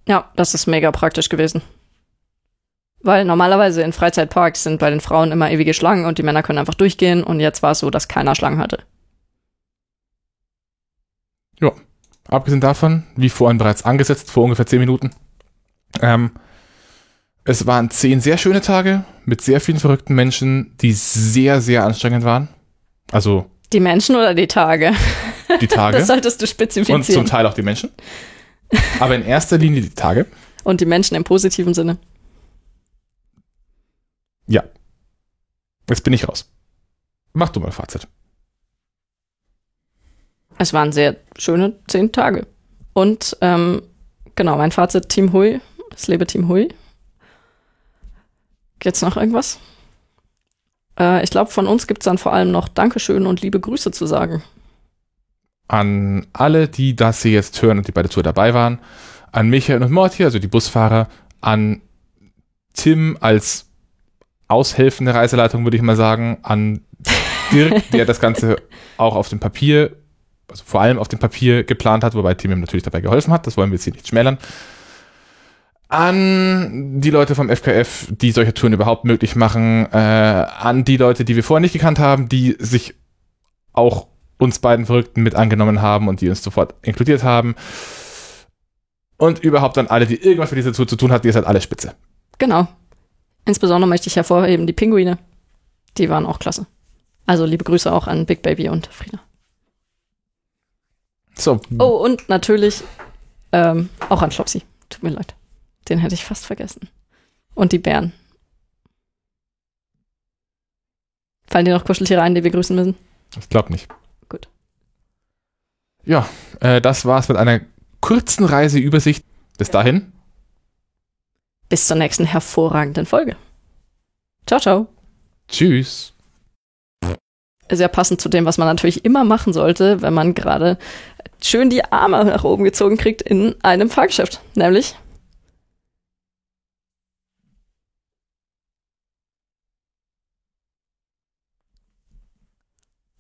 Ja, das ist mega praktisch gewesen. Weil normalerweise in Freizeitparks sind bei den Frauen immer ewige Schlangen und die Männer können einfach durchgehen und jetzt war es so, dass keiner Schlangen hatte. Abgesehen davon, wie vorhin bereits angesetzt, vor ungefähr zehn Minuten, ähm, es waren zehn sehr schöne Tage mit sehr vielen verrückten Menschen, die sehr, sehr anstrengend waren. Also Die Menschen oder die Tage? die [LAUGHS] Tage Das solltest du und spezifizieren. zum Teil auch die Menschen. Aber in erster Linie die Tage. Und die Menschen im positiven Sinne. Jetzt bin ich raus. Mach du mal Fazit. Es waren sehr schöne zehn Tage. Und ähm, genau, mein Fazit, Team Hui. Es lebe Team Hui. Gibt's noch irgendwas? Äh, ich glaube, von uns gibt's dann vor allem noch Dankeschön und liebe Grüße zu sagen. An alle, die das hier jetzt hören und die bei der Tour dabei waren, an Michael und Morty, also die Busfahrer, an Tim als aushelfende Reiseleitung, würde ich mal sagen, an Dirk, [LAUGHS] der das Ganze auch auf dem Papier, also vor allem auf dem Papier geplant hat, wobei Tim ihm natürlich dabei geholfen hat, das wollen wir jetzt hier nicht schmälern. An die Leute vom FKF, die solche Touren überhaupt möglich machen, äh, an die Leute, die wir vorher nicht gekannt haben, die sich auch uns beiden Verrückten mit angenommen haben und die uns sofort inkludiert haben. Und überhaupt an alle, die irgendwas mit dieser Tour zu tun hatten, ihr seid alle spitze. Genau. Insbesondere möchte ich hervorheben die Pinguine. Die waren auch klasse. Also liebe Grüße auch an Big Baby und Frieda. So, Oh, und natürlich ähm, auch an Schlopsi. Tut mir leid. Den hätte ich fast vergessen. Und die Bären. Fallen dir noch Kuscheltiere ein, die wir grüßen müssen? ich glaube nicht. Ja, äh, das war's mit einer kurzen Reiseübersicht. Bis dahin. Bis zur nächsten hervorragenden Folge. Ciao, ciao. Tschüss. Sehr passend zu dem, was man natürlich immer machen sollte, wenn man gerade schön die Arme nach oben gezogen kriegt in einem Fahrgeschäft. Nämlich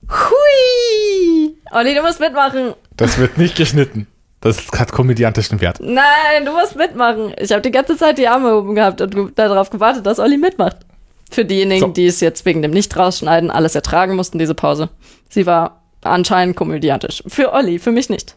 Hui! Olli, du musst mitmachen. Das wird nicht geschnitten. Das hat komödiantischen Wert. Nein, du musst mitmachen. Ich habe die ganze Zeit die Arme oben gehabt und darauf gewartet, dass Olli mitmacht. Für diejenigen, So. die es jetzt wegen dem Nicht-Rausschneiden alles ertragen mussten, diese Pause. Sie war anscheinend komödiantisch. Für Olli, für mich nicht.